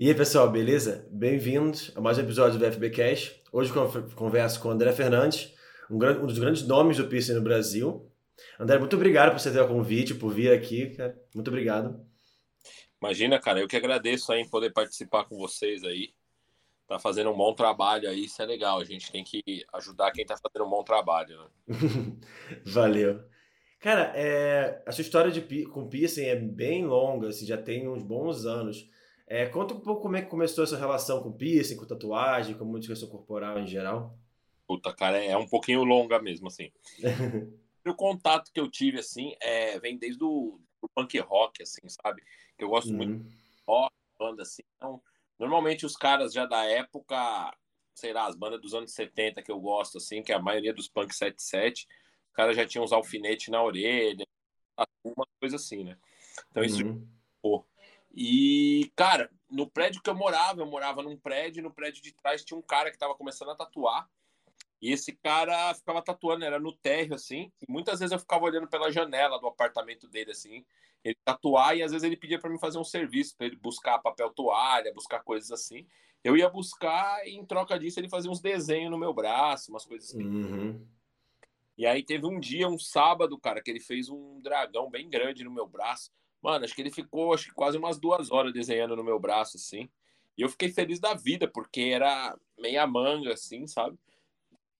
E aí, pessoal, beleza? Bem-vindos a mais um episódio do FB Cash. Hoje converso com o André Fernandes, um, um, dos grandes nomes do piercing no Brasil. André, muito obrigado por você ter o convite, por vir aqui, cara. Muito obrigado. Imagina, cara, eu que agradeço aí em poder participar com vocês aí. Tá fazendo um bom trabalho aí, isso é legal. A gente tem que ajudar quem tá fazendo um bom trabalho, né? Valeu. Cara, é, a sua história de, com piercing é bem longa, assim, já tem uns bons anos. É, conta um pouco como é que começou essa relação com piercing, com tatuagem, com modificação corporal em geral. Puta, cara, é um pouquinho longa mesmo, assim. o contato que eu tive, assim, é, vem desde o punk rock, assim, sabe? Que eu gosto uhum. muito de rock, banda, assim. Então, normalmente os caras já da época, sei lá, as bandas dos anos 70 que eu gosto, assim, que é a maioria dos punk 77, os caras já tinham uns alfinetes na orelha, uma coisa assim, né? Então isso uhum. pô, e, cara, no prédio que eu morava, eu morava num prédio, no prédio de trás tinha um cara que estava começando a tatuar. E esse cara ficava tatuando, era no térreo, assim. E muitas vezes eu ficava olhando pela janela do apartamento dele, assim. Ele tatuar e às vezes ele pedia para mim fazer um serviço, para ele buscar papel toalha, buscar coisas assim. Eu ia buscar e em troca disso ele fazia uns desenhos no meu braço, umas coisas assim. Uhum. E aí teve um dia, um sábado, cara, que ele fez um dragão bem grande no meu braço. Mano, acho que ele ficou acho que quase umas duas horas desenhando no meu braço, assim. E eu fiquei feliz da vida, porque era meia manga, assim, sabe?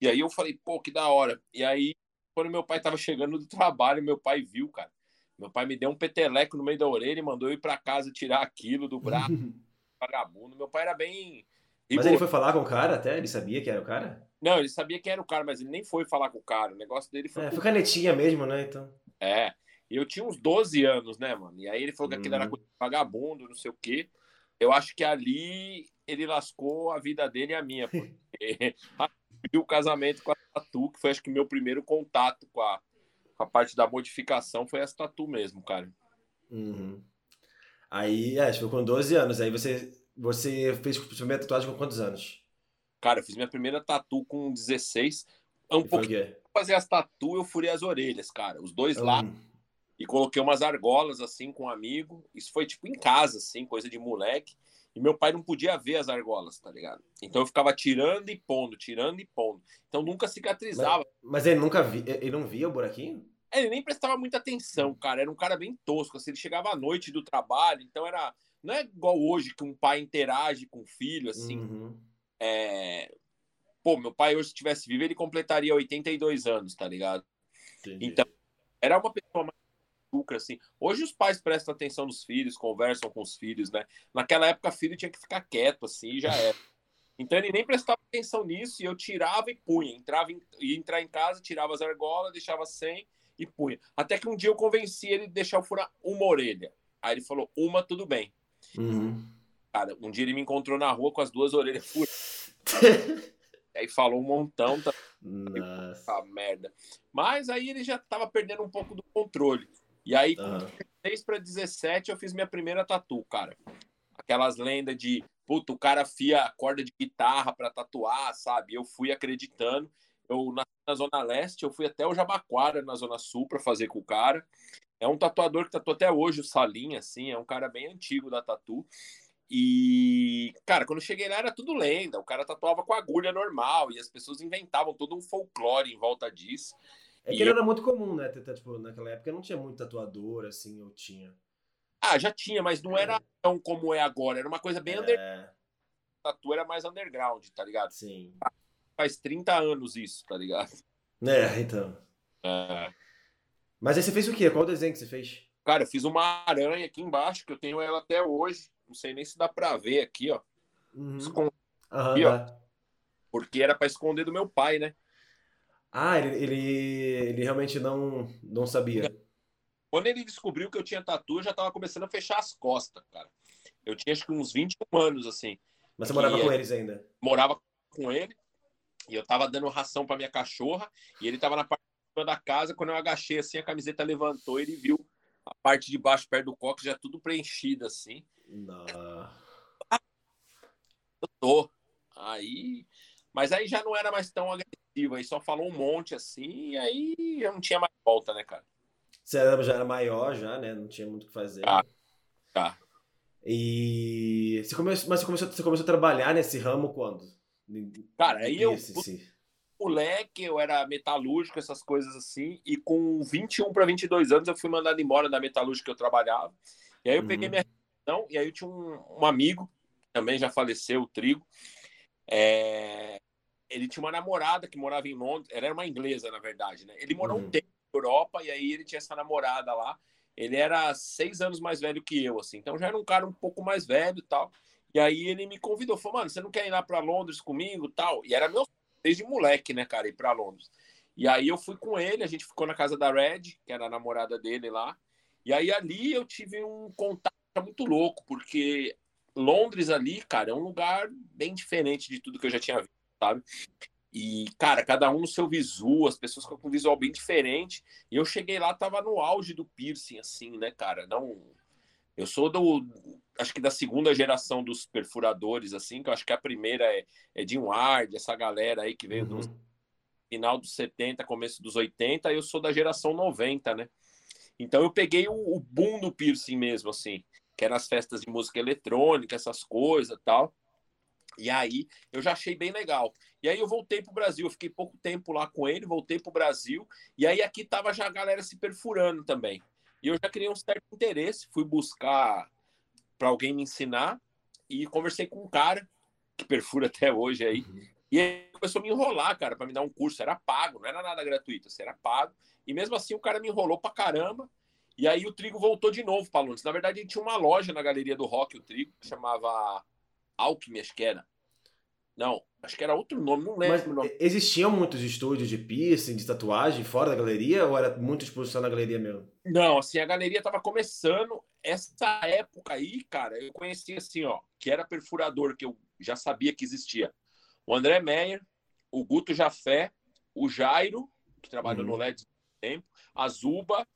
E aí eu falei, pô, que da hora. E aí, quando meu pai tava chegando do trabalho, meu pai viu, cara. Meu pai me deu um peteleco no meio da orelha e mandou eu ir pra casa tirar aquilo do braço. vagabundo. Meu pai era bem. Mas ele foi falar com o cara até? Ele sabia que era o cara? Não, ele sabia que era o cara, mas ele nem foi falar com o cara. O negócio dele foi. É, foi canetinha mesmo, né? Então. É. Eu tinha uns 12 anos, né, mano? E aí ele falou que aquilo era uhum. coisa de vagabundo, não sei o quê. Eu acho que ali ele lascou a vida dele e a minha, porque o casamento com a Tatu, que foi acho que meu primeiro contato com a, com a parte da modificação, foi essa Tatu mesmo, cara. Uhum. Aí, é, foi com 12 anos. Aí você, você fez a primeira tatuagem com quantos anos? Cara, eu fiz minha primeira tatu com 16. Um pouco fazer as tatu, eu furei as orelhas, cara. Os dois uhum. lados e coloquei umas argolas assim com um amigo. Isso foi tipo em casa, assim, coisa de moleque. E meu pai não podia ver as argolas, tá ligado? Então eu ficava tirando e pondo, tirando e pondo. Então nunca cicatrizava. Mas, mas ele nunca via, ele não via o buraquinho? É, ele nem prestava muita atenção, cara. Era um cara bem tosco. Assim, ele chegava à noite do trabalho, então era. Não é igual hoje que um pai interage com o filho, assim. Uhum. É... Pô, meu pai hoje, se tivesse vivo, ele completaria 82 anos, tá ligado? Entendi. Então, era uma pessoa mais açúcar, assim. Hoje os pais prestam atenção nos filhos, conversam com os filhos, né? Naquela época, filho tinha que ficar quieto, assim, e já era. Então ele nem prestava atenção nisso e eu tirava e punha. Entrava em, ia entrar em casa, tirava as argolas, deixava sem e punha. Até que um dia eu convenci ele de deixar eu furar uma orelha. Aí ele falou, uma, tudo bem. Uhum. Cara, um dia ele me encontrou na rua com as duas orelhas furadas. aí falou um montão. Tá... Nossa. Ah, merda. Mas aí ele já tava perdendo um pouco do controle. E aí, com uhum. 16 para 17, eu fiz minha primeira tatu, cara. Aquelas lendas de, puto, o cara fia corda de guitarra para tatuar, sabe? Eu fui acreditando. Eu nasci na Zona Leste, eu fui até o Jabaquara, na Zona Sul, para fazer com o cara. É um tatuador que tatua até hoje, o Salim, assim, é um cara bem antigo da tatu. E, cara, quando eu cheguei lá era tudo lenda. O cara tatuava com agulha normal e as pessoas inventavam todo um folclore em volta disso. É que ele eu... era muito comum, né? Tipo, naquela época não tinha muito tatuador, assim, ou tinha. Ah, já tinha, mas não era é. tão como é agora. Era uma coisa bem é. underground. Tatu era mais underground, tá ligado? Sim. Faz 30 anos isso, tá ligado? É, então. É. Mas aí você fez o quê? Qual desenho que você fez? Cara, eu fiz uma aranha aqui embaixo, que eu tenho ela até hoje. Não sei nem se dá pra ver aqui, ó. Uhum. Escondi, uhum, aqui, ó. Porque era para esconder do meu pai, né? Ah, ele, ele, ele realmente não, não sabia. Quando ele descobriu que eu tinha tatu, eu já tava começando a fechar as costas, cara. Eu tinha acho que uns 21 anos, assim. Mas você morava com eles ainda? Morava com ele. E eu tava dando ração pra minha cachorra. E ele tava na parte da casa. Quando eu agachei assim, a camiseta levantou. Ele viu a parte de baixo, perto do coque, já tudo preenchido, assim. Não. Eu tô. Aí. Mas aí já não era mais tão agressivo aí só falou um monte assim, e aí eu não tinha mais volta, né, cara? Você já era maior já, né? Não tinha muito o que fazer. Ah, tá. E você começou, mas você começou, você começou a trabalhar nesse ramo quando? Cara, aí eu moleque, eu era metalúrgico, essas coisas assim, e com 21 para 22 anos eu fui mandado embora da metalúrgica que eu trabalhava. E aí eu uhum. peguei minha relação, e aí eu tinha um, um amigo, também já faleceu, o Trigo. É... Ele tinha uma namorada que morava em Londres, ela era uma inglesa, na verdade, né? Ele morou uhum. um tempo na Europa, e aí ele tinha essa namorada lá. Ele era seis anos mais velho que eu, assim, então já era um cara um pouco mais velho e tal. E aí ele me convidou, falou, mano, você não quer ir lá para Londres comigo tal? E era meu desde moleque, né, cara, ir para Londres. E aí eu fui com ele, a gente ficou na casa da Red, que era a namorada dele lá. E aí ali eu tive um contato muito louco, porque Londres ali, cara, é um lugar bem diferente de tudo que eu já tinha visto, sabe? E, cara, cada um no seu visual, as pessoas com um visual bem diferente. E eu cheguei lá, tava no auge do piercing, assim, né, cara? Não. Eu sou do. Acho que da segunda geração dos perfuradores, assim, que eu acho que a primeira é, é Jim Ward, essa galera aí que veio uhum. do final dos 70, começo dos 80, eu sou da geração 90, né? Então eu peguei o, o boom do piercing mesmo, assim, que era as festas de música eletrônica, essas coisas tal. E aí eu já achei bem legal. E aí eu voltei para o Brasil, eu fiquei pouco tempo lá com ele, voltei para o Brasil, e aí aqui tava já a galera se perfurando também. E eu já criei um certo interesse, fui buscar para alguém me ensinar e conversei com um cara que perfura até hoje aí. Uhum. E ele começou a me enrolar, cara, para me dar um curso. Era pago, não era nada gratuito, assim, era pago. E mesmo assim o cara me enrolou pra caramba. E aí o Trigo voltou de novo para Londres. Na verdade, ele tinha uma loja na Galeria do Rock, o Trigo, que chamava Alckmin, acho que era. Não, acho que era outro nome, não lembro. Mas existiam muitos estúdios de piercing, de tatuagem fora da galeria ou era muita exposição na galeria mesmo? Não, assim, a galeria estava começando. Essa época aí, cara, eu conhecia assim, ó, que era perfurador, que eu já sabia que existia. O André Meyer, o Guto Jafé, o Jairo, que trabalhou uhum. no LED tempo, a Zuba,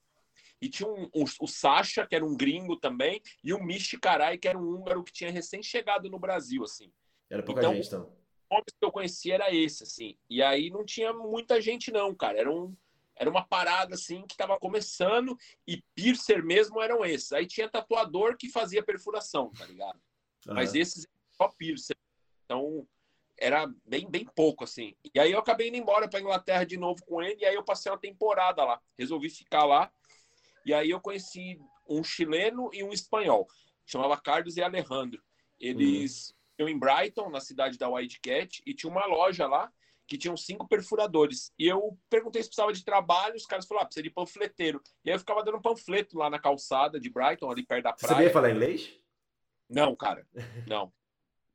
e tinha um, um, o Sasha, que era um gringo também, e o Michi Carai, que era um húngaro que tinha recém-chegado no Brasil, assim. Era pouca então, gente, então. O nome que eu conhecia era esse, assim. E aí não tinha muita gente, não, cara. Era, um, era uma parada, assim, que estava começando, e piercer mesmo eram esses. Aí tinha tatuador que fazia perfuração, tá ligado? Uhum. Mas esses só piercer. Então, era bem, bem pouco, assim. E aí eu acabei indo embora para Inglaterra de novo com ele, e aí eu passei uma temporada lá. Resolvi ficar lá. E aí eu conheci um chileno e um espanhol. Chamava Carlos e Alejandro. Eles uhum. em Brighton, na cidade da Wildcat, e tinha uma loja lá que tinham cinco perfuradores. E eu perguntei se precisava de trabalho, os caras falaram, ah, precisa de panfleteiro. E aí eu ficava dando panfleto lá na calçada de Brighton, ali perto da praia. Você sabia falar inglês? Não, cara, não.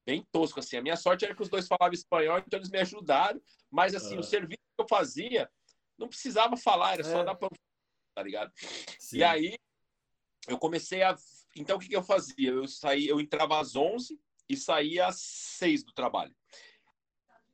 Bem tosco, assim. A minha sorte era que os dois falavam espanhol, então eles me ajudaram. Mas, assim, o ah. serviço que eu fazia, não precisava falar, era só é. dar panfleto tá ligado? Sim. E aí eu comecei a. Então o que, que eu fazia? Eu saí, eu entrava às 11 e saía às 6 do trabalho.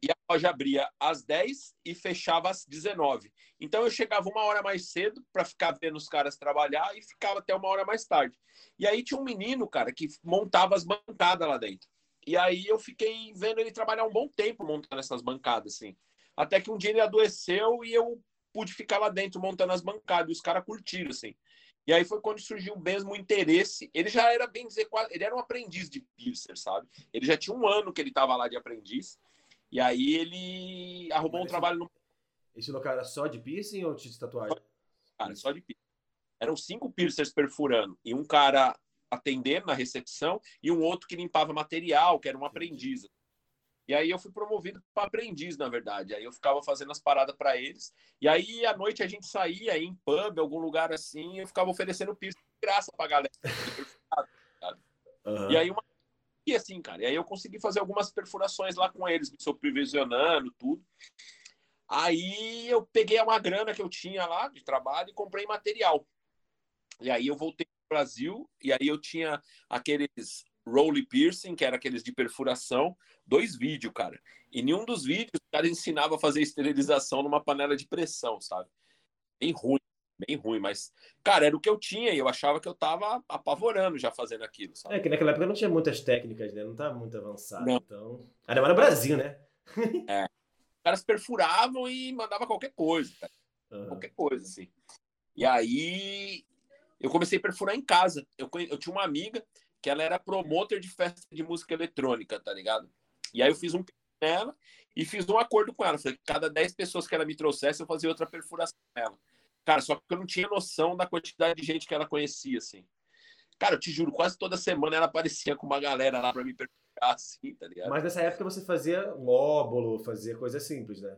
E a loja abria às 10 e fechava às 19. Então eu chegava uma hora mais cedo para ficar vendo os caras trabalhar e ficava até uma hora mais tarde. E aí tinha um menino, cara, que montava as bancadas lá dentro. E aí eu fiquei vendo ele trabalhar um bom tempo montando essas bancadas, assim. Até que um dia ele adoeceu e eu pude ficar lá dentro montando as bancadas. E os caras curtiram, assim. E aí foi quando surgiu mesmo o interesse. Ele já era, bem dizer, ele era um aprendiz de piercer, sabe? Ele já tinha um ano que ele estava lá de aprendiz. E aí ele arrumou Mas um trabalho no. Esse local era só de piercing ou de tatuagem? Cara, só de piercing. Eram cinco piercers perfurando. E um cara atendendo na recepção e um outro que limpava material, que era um aprendiz. E aí eu fui promovido para aprendiz, na verdade. Aí eu ficava fazendo as paradas para eles. E aí à noite a gente saía em pub, algum lugar assim, e eu ficava oferecendo pista de graça pra galera. uhum. E aí uma e assim, cara. E aí eu consegui fazer algumas perfurações lá com eles, me supervisionando, tudo. Aí eu peguei uma grana que eu tinha lá de trabalho e comprei material. E aí eu voltei para o Brasil e aí eu tinha aqueles Rolly Piercing, que era aqueles de perfuração, dois vídeos, cara. E nenhum dos vídeos o cara ensinava a fazer esterilização numa panela de pressão, sabe? Bem ruim, bem ruim, mas, cara, era o que eu tinha e eu achava que eu tava apavorando já fazendo aquilo, sabe? É que naquela época não tinha muitas técnicas, né? Não tava muito avançado, não. então... Ainda mais no Brasil, né? é. Os caras perfuravam e mandavam qualquer coisa, cara. Uhum. Qualquer coisa, assim. E aí eu comecei a perfurar em casa. Eu, eu tinha uma amiga que ela era promotor de festa de música eletrônica, tá ligado? E aí eu fiz um nela e fiz um acordo com ela. Falei, cada 10 pessoas que ela me trouxesse, eu fazia outra perfuração nela. Cara, só que eu não tinha noção da quantidade de gente que ela conhecia, assim. Cara, eu te juro, quase toda semana ela aparecia com uma galera lá pra me perfurar, assim, tá ligado? Mas nessa época você fazia lóbulo, fazia coisa simples, né?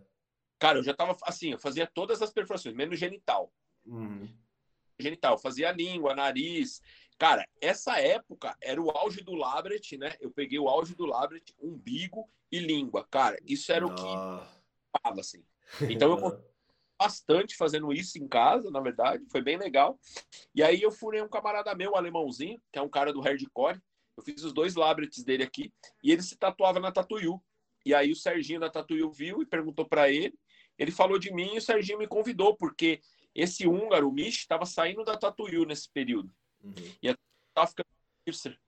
Cara, eu já tava assim, eu fazia todas as perfurações, menos genital. Uhum. Genital, fazia língua, nariz. Cara, essa época era o auge do Labret, né? Eu peguei o auge do Labret, umbigo e língua. Cara, isso era o que tava, assim. Então eu bastante fazendo isso em casa, na verdade, foi bem legal. E aí eu furei um camarada meu, um alemãozinho, que é um cara do hardcore. Eu fiz os dois labrets dele aqui e ele se tatuava na Tatuyu. E aí o Serginho da Tatuyu viu e perguntou para ele. Ele falou de mim e o Serginho me convidou, porque esse húngaro, o Mish, estava saindo da Tatuyu nesse período. Uhum. E tava ficando piercer.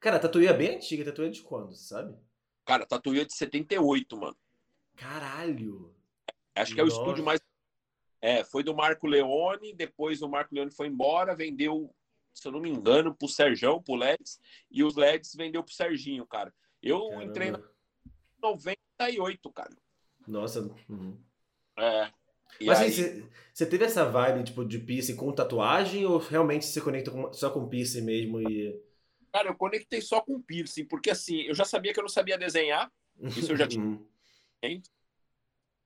Cara, a Tatuyu é bem antiga. A Tatuyu é de quando, sabe? Cara, a Tatuyu é de 78, mano. Caralho! Acho que é o estúdio mais é, foi do Marco Leone, depois o Marco Leone foi embora, vendeu, se eu não me engano, pro Serjão, pro Leds, e os Leds vendeu pro Serginho, cara. Eu Caramba. entrei na 98, cara. Nossa. Uhum. É. Mas assim, aí... você teve essa vibe tipo, de piercing com tatuagem ou realmente você conecta com, só com piercing mesmo e. Cara, eu conectei só com piercing, porque assim, eu já sabia que eu não sabia desenhar. Isso eu já tinha.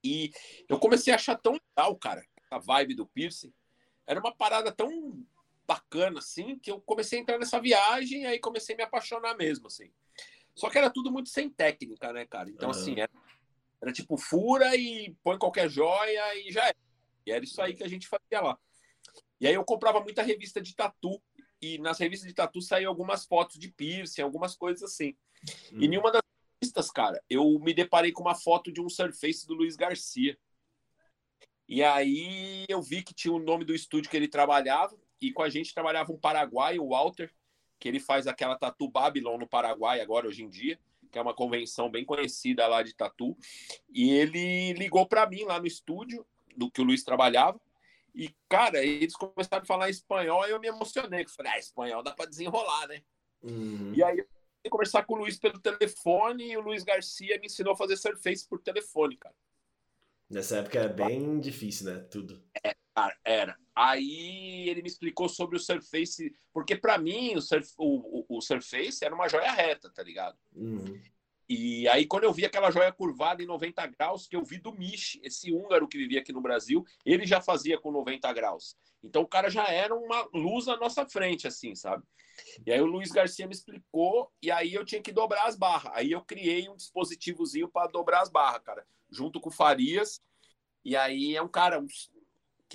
E eu comecei a achar tão legal, cara, a vibe do piercing. Era uma parada tão bacana, assim, que eu comecei a entrar nessa viagem e aí comecei a me apaixonar mesmo, assim. Só que era tudo muito sem técnica, né, cara? Então, uhum. assim, era, era, tipo fura e põe qualquer joia e já era. E era isso aí que a gente fazia lá. E aí eu comprava muita revista de tatu. E nas revistas de tatu saíam algumas fotos de piercing, algumas coisas assim. Uhum. E nenhuma das revistas, cara, eu me deparei com uma foto de um surface do Luiz Garcia. E aí eu vi que tinha o nome do estúdio que ele trabalhava, e com a gente trabalhava um paraguaio, o Walter, que ele faz aquela Tatu Babylon no Paraguai agora, hoje em dia, que é uma convenção bem conhecida lá de tatu. E ele ligou para mim lá no estúdio, do que o Luiz trabalhava, e, cara, eles começaram a falar espanhol e eu me emocionei. Eu falei, ah, espanhol dá para desenrolar, né? Uhum. E aí conversar com o Luiz pelo telefone e o Luiz Garcia me ensinou a fazer surface por telefone, cara. Nessa época era bem difícil, né? Tudo. É, era. Aí ele me explicou sobre o Surface, porque para mim o, surf, o, o, o, Surface era uma joia reta, tá ligado? Uhum. E aí, quando eu vi aquela joia curvada em 90 graus, que eu vi do Mish, esse húngaro que vivia aqui no Brasil, ele já fazia com 90 graus. Então o cara já era uma luz na nossa frente, assim, sabe? E aí o Luiz Garcia me explicou, e aí eu tinha que dobrar as barras. Aí eu criei um dispositivozinho para dobrar as barras, cara, junto com o Farias. E aí é um cara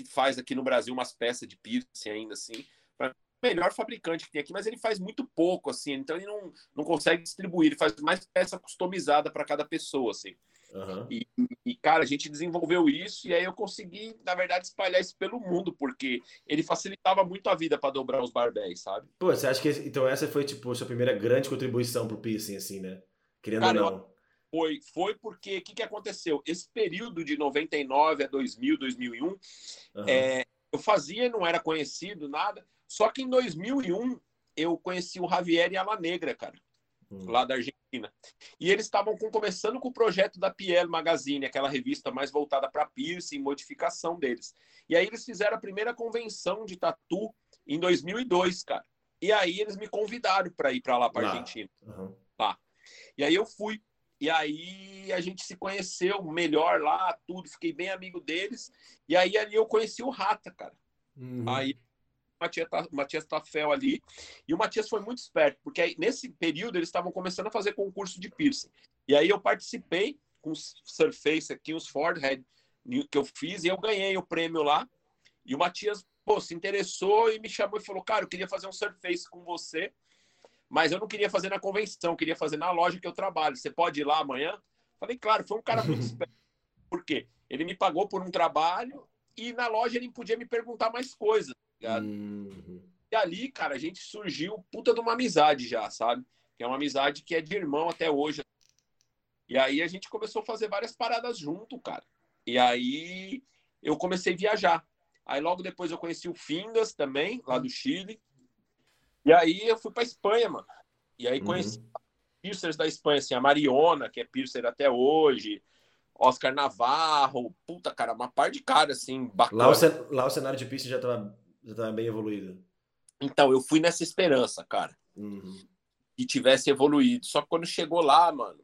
que faz aqui no Brasil umas peças de piercing ainda, assim. O melhor fabricante que tem aqui, mas ele faz muito pouco, assim. Então ele não, não consegue distribuir, ele faz mais peça customizada para cada pessoa, assim. Uhum. E, e, cara, a gente desenvolveu isso e aí eu consegui, na verdade, espalhar isso pelo mundo, porque ele facilitava muito a vida para dobrar os barbéis, sabe? Pô, você acha que então essa foi, tipo, sua primeira grande contribuição pro piercing, assim, né? Querendo cara, ou não. Foi, foi porque o que, que aconteceu? Esse período de 99 a 2000, 2001, uhum. é, eu fazia, não era conhecido, nada. Só que em 2001 eu conheci o Javier e a La Negra, cara hum. lá da Argentina. E eles estavam começando com o projeto da Piel Magazine, aquela revista mais voltada para piercing e modificação deles. E aí eles fizeram a primeira convenção de tatu em 2002, cara. E aí eles me convidaram para ir para lá, para Argentina. Uhum. Lá. E aí eu fui. E aí a gente se conheceu melhor lá, tudo, fiquei bem amigo deles. E aí ali eu conheci o Rata, cara. Uhum. Aí Matias, Matias Tafel ali. E o Matias foi muito esperto, porque aí, nesse período eles estavam começando a fazer concurso de piercing. E aí eu participei com os Surface aqui, os Ford Head que eu fiz, e eu ganhei o prêmio lá. E o Matias, pô, se interessou e me chamou e falou: Cara, eu queria fazer um Surface com você, mas eu não queria fazer na convenção, queria fazer na loja que eu trabalho. Você pode ir lá amanhã? Falei, claro, foi um cara muito esperto. Por quê? Ele me pagou por um trabalho e na loja ele podia me perguntar mais coisas ligado? Uhum. E ali, cara, a gente surgiu puta de uma amizade já, sabe? Que é uma amizade que é de irmão até hoje. E aí a gente começou a fazer várias paradas junto, cara. E aí eu comecei a viajar. Aí logo depois eu conheci o Fingas também, lá do Chile. E aí eu fui pra Espanha, mano. E aí conheci uhum. piercers da Espanha, assim, a Mariona, que é piercer até hoje, Oscar Navarro, puta, cara, uma par de cara, assim, bacana. Lá o, lá o cenário de piercing já tava, já tava bem evoluído. Então, eu fui nessa esperança, cara. Uhum. Que tivesse evoluído. Só que quando chegou lá, mano,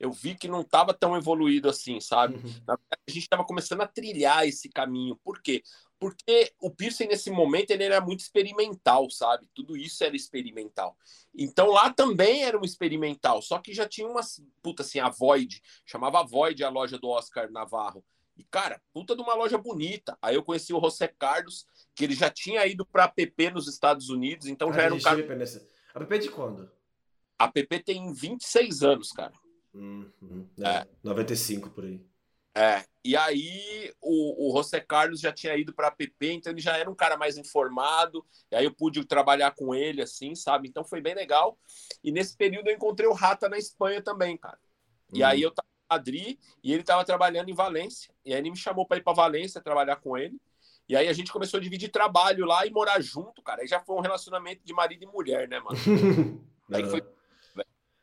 eu vi que não estava tão evoluído assim, sabe? Uhum. A gente estava começando a trilhar esse caminho. Por quê? Porque o piercing nesse momento ele era muito experimental, sabe? Tudo isso era experimental. Então lá também era um experimental, só que já tinha umas puta assim, a Void, chamava Void a loja do Oscar Navarro. E cara, puta de uma loja bonita. Aí eu conheci o José Carlos, que ele já tinha ido para PP nos Estados Unidos, então já era um cara. A PP de quando? A PP tem 26 anos, cara. Uhum. É, é. 95 por aí. É, e aí o, o José Carlos já tinha ido para a PP, então ele já era um cara mais informado, e aí eu pude trabalhar com ele, assim, sabe? Então foi bem legal. E nesse período eu encontrei o Rata na Espanha também, cara. E uhum. aí eu tava em Madrid e ele tava trabalhando em Valência. E aí ele me chamou para ir para Valência trabalhar com ele. E aí a gente começou a dividir trabalho lá e morar junto, cara. Aí já foi um relacionamento de marido e mulher, né, mano? aí foi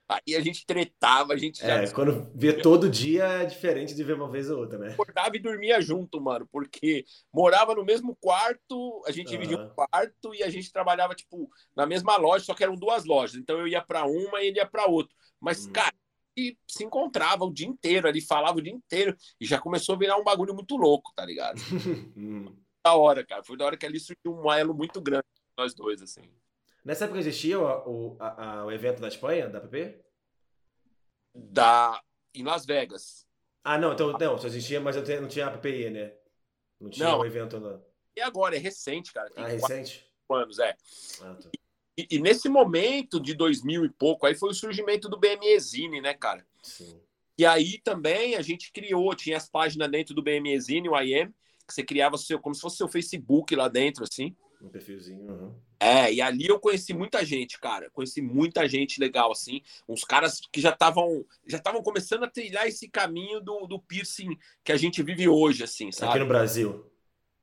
Aí a gente tretava, a gente já. É, quando vê todo dia é diferente de ver uma vez ou outra, né? Acordava e dormia junto, mano, porque morava no mesmo quarto, a gente dividia um quarto e a gente trabalhava, tipo, na mesma loja, só que eram duas lojas. Então eu ia para uma e ele ia para outra. Mas, hum. cara, e se encontrava o dia inteiro ali, falava o dia inteiro. E já começou a virar um bagulho muito louco, tá ligado? hum. Da hora, cara. Foi da hora que ali surgiu um elo muito grande, nós dois, assim. Nessa época existia o, o, a, a, o evento da Espanha, da PP? Da, em Las Vegas. Ah, não, então não, só existia, mas eu não tinha a PPI, né? Não tinha o um evento lá. E agora, é recente, cara. Tem ah, recente? anos, é. Ah, tá. e, e, nesse momento de 2000 e pouco, aí foi o surgimento do BMEzine, né, cara? Sim. E aí também a gente criou, tinha as páginas dentro do BMEzine, o IM, que você criava seu, como se fosse seu Facebook lá dentro, assim. Um perfilzinho, uhum. É, e ali eu conheci muita gente, cara. Conheci muita gente legal, assim. Uns caras que já estavam já estavam começando a trilhar esse caminho do, do piercing que a gente vive hoje, assim, sabe? Aqui no Brasil?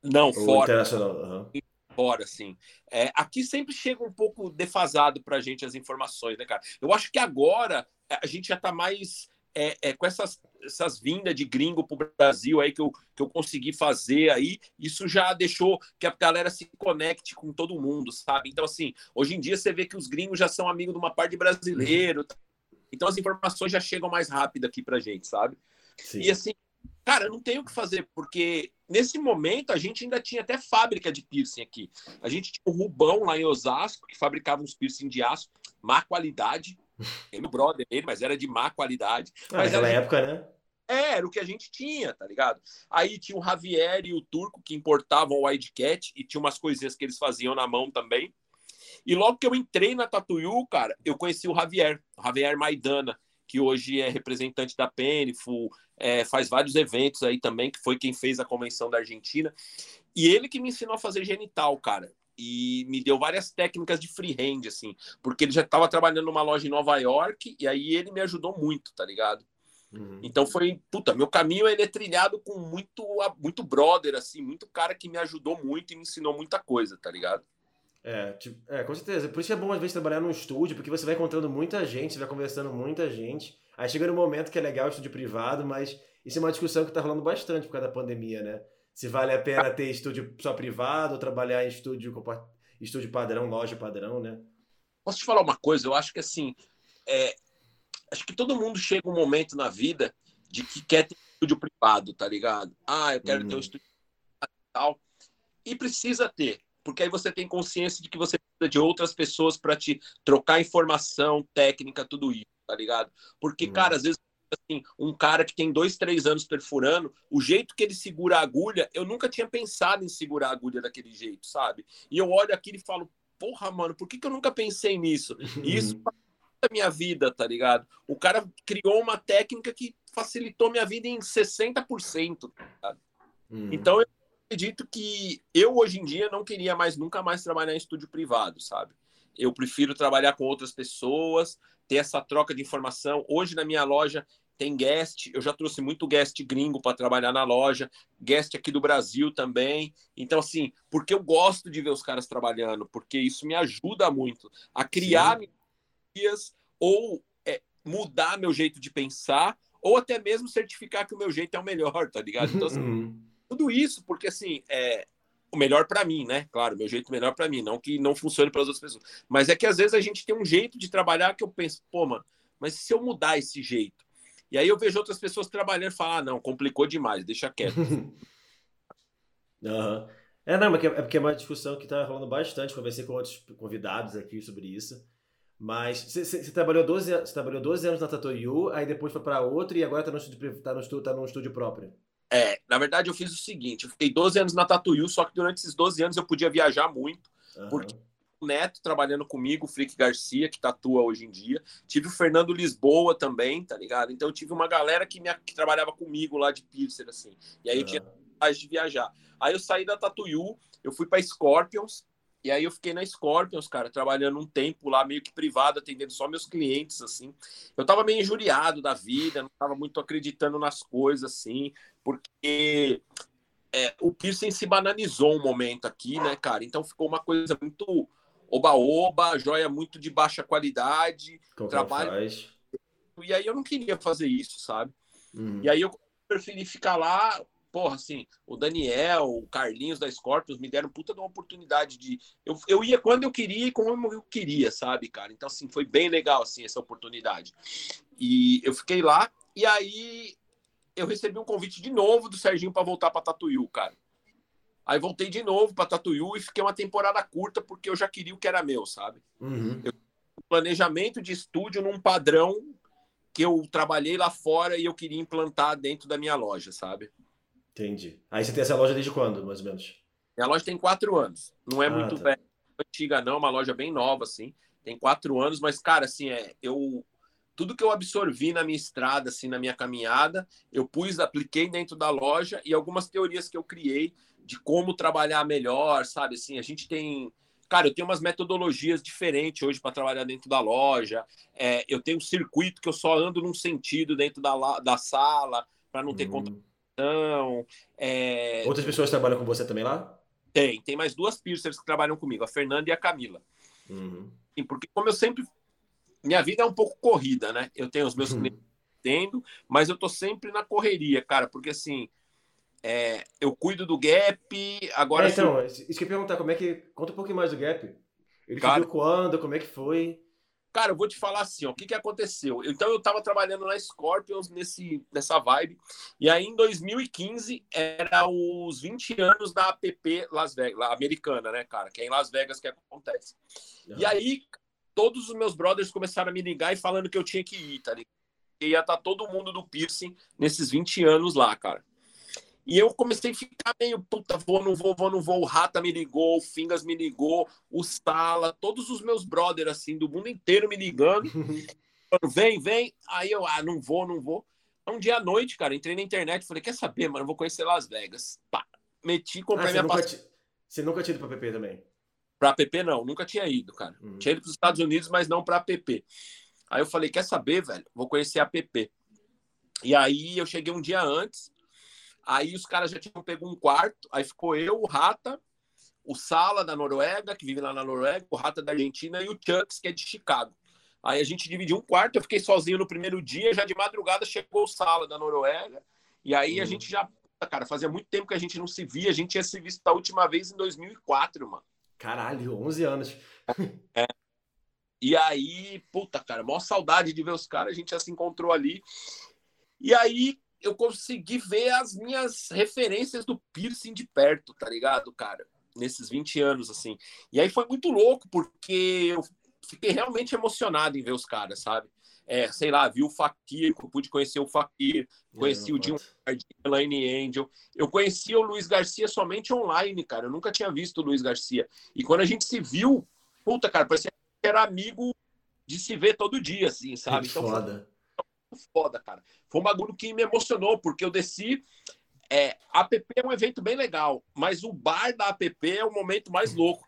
Não, Ou fora. Internacional. Uhum. Fora, assim. É, aqui sempre chega um pouco defasado pra gente as informações, né, cara? Eu acho que agora a gente já tá mais é, é, com essas, essas vindas de gringo para o Brasil aí que eu, que eu consegui fazer aí, isso já deixou que a galera se conecte com todo mundo, sabe? Então, assim, hoje em dia você vê que os gringos já são amigos de uma parte de brasileiro, então as informações já chegam mais rápido aqui pra gente, sabe? Sim. E assim, cara, não tem o que fazer, porque nesse momento a gente ainda tinha até fábrica de piercing aqui. A gente tinha o Rubão lá em Osasco, que fabricava uns piercing de aço, má qualidade, tem o brother dele, mas era de má qualidade. Ah, mas naquela época, né? É, era o que a gente tinha, tá ligado? Aí tinha o Javier e o Turco que importavam o Wildcat e tinha umas coisinhas que eles faziam na mão também. E logo que eu entrei na Tatuyu, cara, eu conheci o Javier, o Javier Maidana, que hoje é representante da Peniful, é, faz vários eventos aí também, que foi quem fez a convenção da Argentina. E ele que me ensinou a fazer genital, cara e me deu várias técnicas de freehand, assim, porque ele já estava trabalhando numa loja em Nova York e aí ele me ajudou muito, tá ligado? Uhum. Então foi, puta, meu caminho ele é trilhado com muito, muito brother, assim, muito cara que me ajudou muito e me ensinou muita coisa, tá ligado? É, tipo, é, com certeza. Por isso é bom às vezes trabalhar num estúdio, porque você vai encontrando muita gente, você vai conversando muita gente. Aí chega no momento que é legal o estúdio privado, mas isso é uma discussão que tá rolando bastante por causa da pandemia, né? Se vale a pena ter estúdio só privado ou trabalhar em estúdio, estúdio padrão, loja padrão, né? Posso te falar uma coisa? Eu acho que assim, é, acho que todo mundo chega um momento na vida de que quer ter estúdio privado, tá ligado? Ah, eu quero ter um uhum. estúdio tal. E precisa ter, porque aí você tem consciência de que você precisa de outras pessoas para te trocar informação, técnica, tudo isso, tá ligado? Porque, uhum. cara, às vezes assim, um cara que tem dois, três anos perfurando, o jeito que ele segura a agulha, eu nunca tinha pensado em segurar a agulha daquele jeito, sabe? E eu olho aquilo e falo, porra, mano, por que, que eu nunca pensei nisso? E isso a minha vida, tá ligado? O cara criou uma técnica que facilitou minha vida em 60%. Tá uhum. Então eu acredito que eu hoje em dia não queria mais nunca mais trabalhar em estúdio privado, sabe? Eu prefiro trabalhar com outras pessoas, ter essa troca de informação. Hoje na minha loja tem guest, eu já trouxe muito guest gringo para trabalhar na loja, guest aqui do Brasil também. Então, assim, porque eu gosto de ver os caras trabalhando, porque isso me ajuda muito a criar minhas ou é, mudar meu jeito de pensar, ou até mesmo certificar que o meu jeito é o melhor, tá ligado? Então, assim, uhum. tudo isso, porque assim, é, o melhor para mim, né? Claro, meu jeito melhor para mim, não que não funcione para as outras pessoas. Mas é que às vezes a gente tem um jeito de trabalhar que eu penso, pô, mano, mas se eu mudar esse jeito? E aí eu vejo outras pessoas trabalhando e falar, ah, não, complicou demais, deixa quieto. uhum. É, não, é porque é uma discussão que está rolando bastante. Conversei com outros convidados aqui sobre isso. Mas você trabalhou 12, você trabalhou 12 anos na Tatoyu, aí depois foi para outro e agora está no, estúdio, tá no, estúdio, tá no estúdio próprio. É, na verdade eu fiz o seguinte, eu fiquei 12 anos na Tatuyu, só que durante esses 12 anos eu podia viajar muito, uhum. porque Neto trabalhando comigo, o Frick Garcia, que tatua hoje em dia, tive o Fernando Lisboa também, tá ligado? Então eu tive uma galera que, me, que trabalhava comigo lá de piercer, assim, e aí uhum. eu tinha vontade de viajar. Aí eu saí da Tatuyu, eu fui para Scorpions, e aí eu fiquei na Scorpions, cara, trabalhando um tempo lá meio que privado, atendendo só meus clientes, assim. Eu tava meio injuriado da vida, não tava muito acreditando nas coisas, assim, porque é, o piercing se banalizou um momento aqui, né, cara? Então ficou uma coisa muito oba-oba, joia muito de baixa qualidade, trabalho. Faz? E aí eu não queria fazer isso, sabe? Uhum. E aí eu preferi ficar lá porra, assim, o Daniel, o Carlinhos da Scorpions me deram puta de uma oportunidade de. Eu, eu ia quando eu queria e como eu queria, sabe, cara? Então, assim, foi bem legal, assim, essa oportunidade. E eu fiquei lá, e aí eu recebi um convite de novo do Serginho para voltar para Tatuyu, cara. Aí voltei de novo para Tatuyu e fiquei uma temporada curta porque eu já queria o que era meu, sabe? Uhum. Eu, planejamento de estúdio num padrão que eu trabalhei lá fora e eu queria implantar dentro da minha loja, sabe? Entendi. Aí você tem essa loja desde quando, mais ou menos? Minha loja tem quatro anos. Não é ah, muito tá. velha, antiga, não, uma loja bem nova, assim. Tem quatro anos, mas, cara, assim, é, eu. Tudo que eu absorvi na minha estrada, assim, na minha caminhada, eu pus, apliquei dentro da loja e algumas teorias que eu criei de como trabalhar melhor, sabe? Assim, a gente tem. Cara, eu tenho umas metodologias diferentes hoje para trabalhar dentro da loja. É, eu tenho um circuito que eu só ando num sentido dentro da, da sala, para não ter hum. é... Outras pessoas trabalham com você também lá? Tem, tem mais duas piercers que trabalham comigo, a Fernanda e a Camila. Uhum. E porque como eu sempre minha vida é um pouco corrida, né? Eu tenho os meus uhum. clientes tendo, mas eu tô sempre na correria, cara, porque assim, é, eu cuido do Gap, agora... É, então, isso que eu ia perguntar, como é que... Conta um pouquinho mais do Gap. Ele cara, viu quando, como é que foi? Cara, eu vou te falar assim, ó, o que, que aconteceu? Então eu estava trabalhando na Scorpions nesse, nessa vibe, e aí em 2015 era os 20 anos da APP Las Vegas, americana, né, cara? Que é em Las Vegas que acontece. Uhum. E aí todos os meus brothers começaram a me ligar e falando que eu tinha que ir, tá ligado? E ia estar tá todo mundo do piercing nesses 20 anos lá, cara. E eu comecei a ficar meio, puta, vou, não vou, vou, não vou. O Rata me ligou, o Fingas me ligou, o Sala, todos os meus brothers, assim, do mundo inteiro me ligando. falando, vem, vem. Aí eu, ah, não vou, não vou. Um dia à noite, cara, entrei na internet falei, quer saber, mano, eu vou conhecer Las Vegas. Pá, meti, comprei ah, minha passagem. Você nunca tinha ido pra PP também? Pra PP, não, nunca tinha ido, cara. Uhum. Tinha ido pros Estados Unidos, mas não pra PP. Aí eu falei, quer saber, velho? Vou conhecer a PP. E aí eu cheguei um dia antes, Aí os caras já tinham pego um quarto, aí ficou eu, o Rata, o Sala da Noruega, que vive lá na Noruega, o Rata da Argentina e o Chucks, que é de Chicago. Aí a gente dividiu um quarto, eu fiquei sozinho no primeiro dia, já de madrugada chegou o Sala da Noruega, e aí a uhum. gente já, cara, fazia muito tempo que a gente não se via, a gente tinha se visto a última vez em 2004, mano. Caralho, 11 anos. É. E aí, puta, cara, maior saudade de ver os caras, a gente já se encontrou ali. E aí, eu consegui ver as minhas referências do piercing de perto, tá ligado, cara? Nesses 20 anos, assim. E aí foi muito louco, porque eu fiquei realmente emocionado em ver os caras, sabe? É, sei lá, vi o Fakir, pude conhecer o Fakir, conheci o Jim Elaine Angel. Eu conheci o Luiz Garcia somente online, cara. Eu nunca tinha visto o Luiz Garcia. E quando a gente se viu, puta, cara, parecia que era amigo de se ver todo dia, assim, sabe? então, foda foda, cara. Foi um bagulho que me emocionou, porque eu desci. É, a APP é um evento bem legal, mas o bar da APP é o momento mais louco.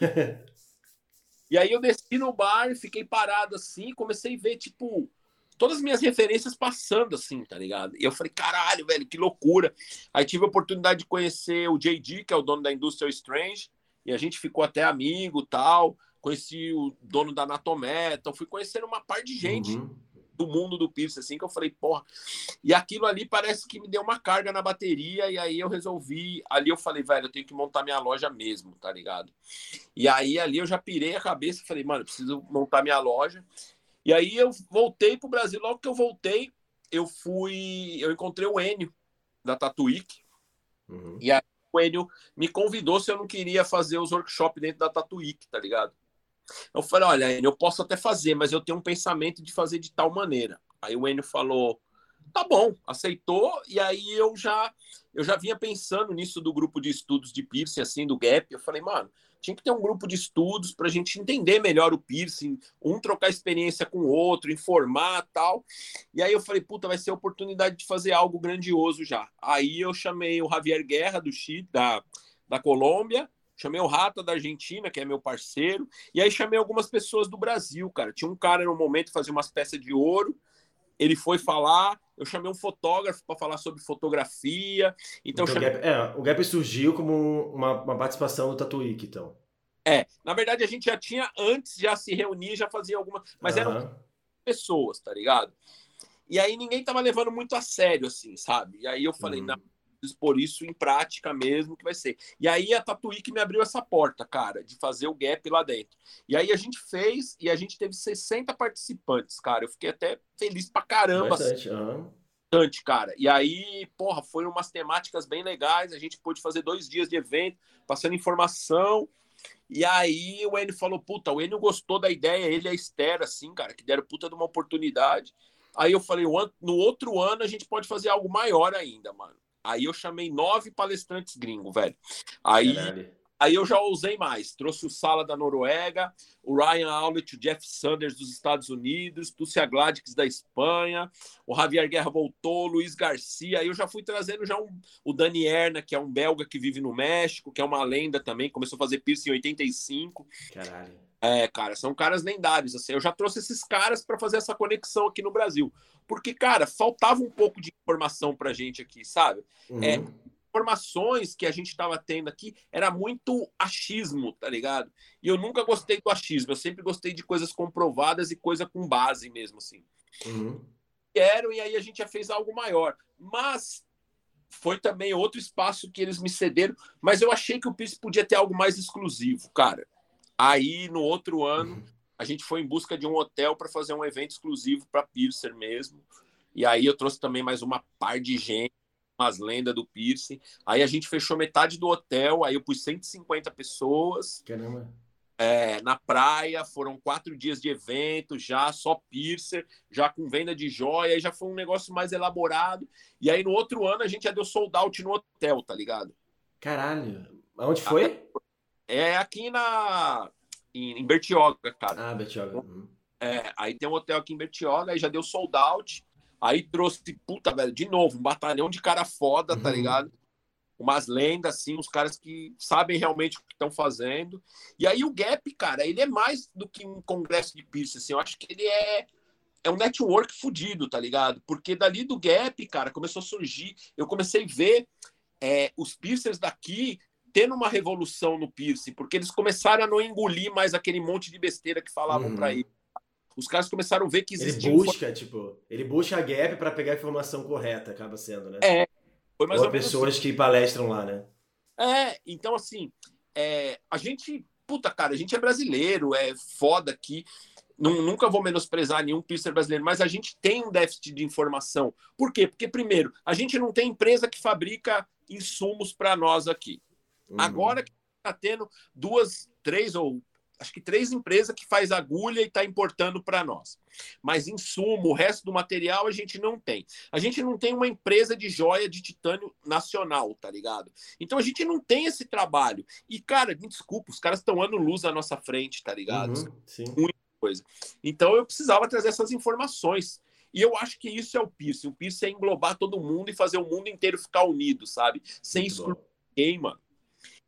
e aí eu desci no bar, fiquei parado assim, comecei a ver, tipo, todas as minhas referências passando assim, tá ligado? E eu falei, caralho, velho, que loucura. Aí tive a oportunidade de conhecer o JD, que é o dono da Industrial Strange, e a gente ficou até amigo tal. Conheci o dono da Anatomé, então fui conhecendo uma par de gente. Uhum do mundo do Pierce, assim, que eu falei, porra. E aquilo ali parece que me deu uma carga na bateria, e aí eu resolvi. Ali eu falei, velho, eu tenho que montar minha loja mesmo, tá ligado? E aí ali eu já pirei a cabeça e falei, mano, eu preciso montar minha loja. E aí eu voltei pro Brasil. Logo que eu voltei, eu fui. Eu encontrei o Enio da Tatuíque. Uhum. E aí o Enio me convidou se eu não queria fazer os workshops dentro da Tatuíque, tá ligado? Eu falei, olha, eu posso até fazer, mas eu tenho um pensamento de fazer de tal maneira. Aí o Enio falou, tá bom, aceitou, e aí eu já eu já vinha pensando nisso do grupo de estudos de piercing, assim, do Gap. Eu falei, mano, tinha que ter um grupo de estudos para a gente entender melhor o piercing, um trocar experiência com o outro, informar tal. E aí eu falei, puta, vai ser a oportunidade de fazer algo grandioso já. Aí eu chamei o Javier Guerra do Chile, da, da Colômbia, Chamei o Rata da Argentina, que é meu parceiro, e aí chamei algumas pessoas do Brasil, cara. Tinha um cara no momento que fazia umas peças de ouro, ele foi falar, eu chamei um fotógrafo para falar sobre fotografia. Então, então chamei... o, Gap, é, o Gap surgiu como uma, uma participação do Tatuíque, então. É, na verdade a gente já tinha antes, já se reunia, já fazia alguma, mas uhum. eram pessoas, tá ligado? E aí ninguém tava levando muito a sério, assim, sabe? E aí eu falei, uhum. não, expor isso em prática mesmo que vai ser. E aí a Tatuí que me abriu essa porta, cara, de fazer o gap lá dentro. E aí a gente fez e a gente teve 60 participantes, cara. Eu fiquei até feliz pra caramba. Bastante, uhum. Bastante, cara. E aí, porra, foram umas temáticas bem legais. A gente pôde fazer dois dias de evento, passando informação. E aí o Enio falou, puta, o Enio gostou da ideia, ele e a Esther, assim, cara, que deram puta de uma oportunidade. Aí eu falei, no outro ano a gente pode fazer algo maior ainda, mano. Aí eu chamei nove palestrantes gringos, velho. Aí, aí eu já usei mais. Trouxe o Sala da Noruega, o Ryan Howlett, o Jeff Sanders dos Estados Unidos, Túcia Gladix da Espanha, o Javier Guerra voltou, Luiz Garcia. Aí eu já fui trazendo já um, o Dani Erna, que é um belga que vive no México, que é uma lenda também, começou a fazer piercing em 85. Caralho. É, cara, são caras lendários. Assim, eu já trouxe esses caras para fazer essa conexão aqui no Brasil. Porque, cara, faltava um pouco de informação pra gente aqui, sabe? Uhum. É, informações que a gente estava tendo aqui era muito achismo, tá ligado? E eu nunca gostei do achismo, eu sempre gostei de coisas comprovadas e coisa com base mesmo, assim. Uhum. Quero, e aí a gente já fez algo maior. Mas foi também outro espaço que eles me cederam, mas eu achei que o PIS podia ter algo mais exclusivo, cara. Aí, no outro ano, uhum a gente foi em busca de um hotel para fazer um evento exclusivo para Piercer mesmo. E aí eu trouxe também mais uma par de gente, umas lendas do piercing. Aí a gente fechou metade do hotel, aí eu pus 150 pessoas. Caramba. É, na praia, foram quatro dias de evento, já só piercer, já com venda de joia, aí já foi um negócio mais elaborado. E aí no outro ano a gente já deu sold out no hotel, tá ligado? Caralho, aonde foi? É aqui na em, em Bertioga, cara. Ah, Bertioga. Uhum. É, aí tem um hotel aqui em Bertioga, aí já deu sold out. Aí trouxe, puta, velho, de novo, um batalhão de cara foda, tá uhum. tá ligado? Umas lendas, assim, uns caras que sabem realmente o que estão fazendo. E aí o Gap, cara, ele é mais do que um congresso de pista, assim. Eu acho que ele é, é um network fudido, tá ligado? Porque dali do Gap, cara, começou a surgir. Eu comecei a ver é, os piercers daqui tendo uma revolução no piercing, porque eles começaram a não engolir mais aquele monte de besteira que falavam uhum. para ele. Os caras começaram a ver que existia. Ele busca, tipo, ele busca a gap para pegar a informação correta, acaba sendo, né? É. Foi mais ou, ou pessoas assim. que palestram lá, né? É, então assim, é, a gente, puta cara, a gente é brasileiro, é foda aqui. nunca vou menosprezar nenhum piercer brasileiro, mas a gente tem um déficit de informação. Por quê? Porque, primeiro, a gente não tem empresa que fabrica insumos para nós aqui. Uhum. Agora que está tendo duas, três ou acho que três empresas que faz agulha e está importando para nós. Mas insumo, o resto do material a gente não tem. A gente não tem uma empresa de joia de titânio nacional, tá ligado? Então a gente não tem esse trabalho. E, cara, me desculpa, os caras estão ano luz à nossa frente, tá ligado? Uhum, sim. Muita coisa. Então eu precisava trazer essas informações. E eu acho que isso é o piercing. O piercing é englobar todo mundo e fazer o mundo inteiro ficar unido, sabe? Sem excluir ninguém, mano.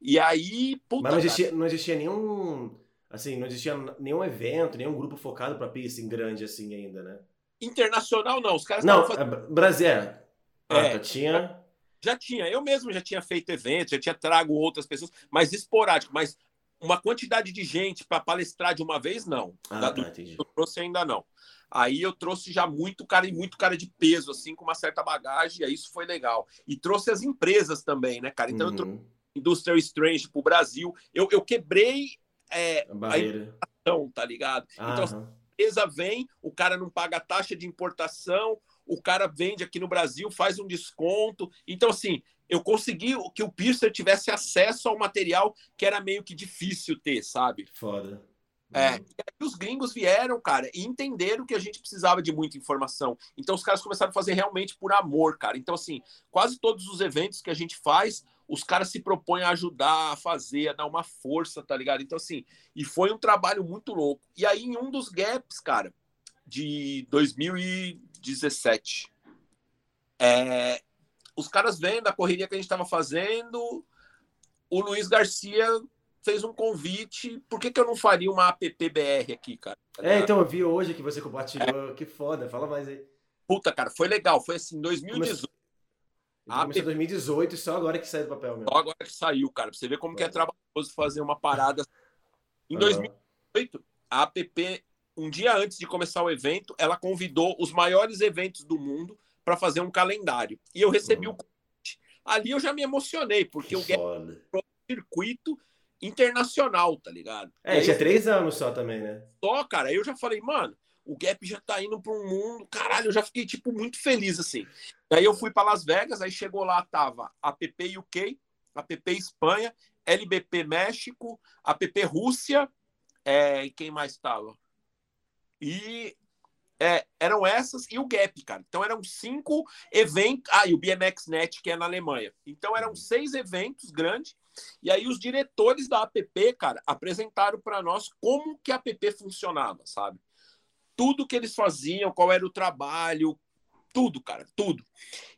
E aí, puta, Mas não existia, não existia nenhum. Assim, não existia nenhum evento, nenhum grupo focado para piercing grande assim ainda, né? Internacional, não. Os caras Não, fazendo... É, Brasil. É. Ah, é, tá, tinha. Já tinha. Eu mesmo já tinha feito eventos, já tinha trago outras pessoas, mas esporádico. Mas uma quantidade de gente para palestrar de uma vez, não. Ah, da, tá, entendi. Eu trouxe ainda não. Aí eu trouxe já muito cara e muito cara de peso, assim, com uma certa bagagem, e aí isso foi legal. E trouxe as empresas também, né, cara? Então uhum. eu trouxe Industrial Strange pro Brasil. Eu, eu quebrei é, a barreira. A tá ligado? Ah, então, a empresa vem, o cara não paga taxa de importação, o cara vende aqui no Brasil, faz um desconto. Então, assim, eu consegui que o Piercer tivesse acesso ao material que era meio que difícil ter, sabe? Foda. É, uhum. e aí os gringos vieram, cara, e entenderam que a gente precisava de muita informação. Então os caras começaram a fazer realmente por amor, cara. Então, assim, quase todos os eventos que a gente faz, os caras se propõem a ajudar, a fazer, a dar uma força, tá ligado? Então, assim, e foi um trabalho muito louco. E aí, em um dos gaps, cara, de 2017, é, os caras vendo a correria que a gente estava fazendo, o Luiz Garcia fez um convite. Por que, que eu não faria uma AppBR aqui, cara? É, então eu vi hoje que você compartilhou. É. Que foda, fala mais aí. Puta, cara, foi legal. Foi assim, 2018. Começou, começou em 2018 e só agora que saiu do papel mesmo. Só agora que saiu, cara. Pra você ver como é. que é trabalhoso fazer uma parada. Em 2018, a app, um dia antes de começar o evento, ela convidou os maiores eventos do mundo para fazer um calendário. E eu recebi uhum. o convite. Ali eu já me emocionei, porque o circuito internacional, tá ligado? É, tinha três anos só também, né? Só, cara. Aí eu já falei, mano, o Gap já tá indo para um mundo. Caralho, eu já fiquei, tipo, muito feliz, assim. Aí eu fui para Las Vegas, aí chegou lá, tava APP UK, APP Espanha, LBP México, APP Rússia, é, e quem mais tava? E é, eram essas e o Gap, cara. Então eram cinco eventos. Ah, e o BMX Net, que é na Alemanha. Então eram seis eventos grandes. E aí os diretores da APP, cara, apresentaram para nós como que a APP funcionava, sabe? Tudo que eles faziam, qual era o trabalho, tudo, cara, tudo.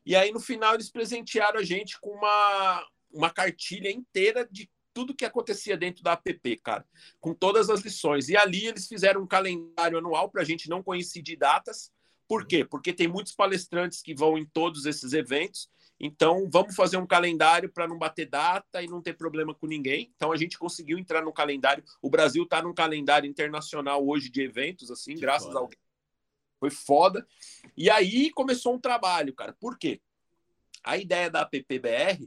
E aí no final eles presentearam a gente com uma, uma cartilha inteira de tudo que acontecia dentro da app, cara, com todas as lições. E ali eles fizeram um calendário anual para a gente não coincidir datas. Por quê? Porque tem muitos palestrantes que vão em todos esses eventos. Então, vamos fazer um calendário para não bater data e não ter problema com ninguém. Então, a gente conseguiu entrar no calendário. O Brasil está num calendário internacional hoje de eventos, assim, que graças foda. ao. Foi foda. E aí começou um trabalho, cara. Por quê? A ideia da AppBR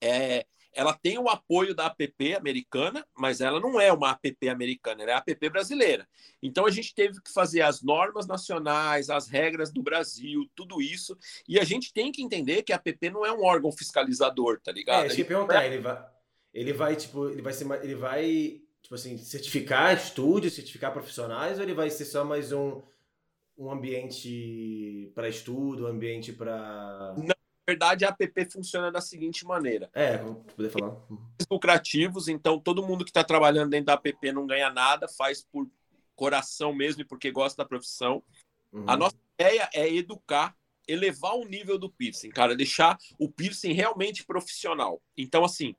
é ela tem o apoio da APP americana, mas ela não é uma APP americana, ela é a APP brasileira. Então a gente teve que fazer as normas nacionais, as regras do Brasil, tudo isso, e a gente tem que entender que a APP não é um órgão fiscalizador, tá ligado? É, deixa eu perguntar, ele vai, ele vai tipo, ele vai ser, ele vai tipo assim, certificar estúdios, certificar profissionais, ou ele vai ser só mais um um ambiente para estudo, um ambiente para verdade, a app funciona da seguinte maneira. É, vou poder falar. Lucrativos, então todo mundo que está trabalhando dentro da app não ganha nada, faz por coração mesmo e porque gosta da profissão. Uhum. A nossa ideia é educar, elevar o nível do piercing, cara, deixar o piercing realmente profissional. Então, assim,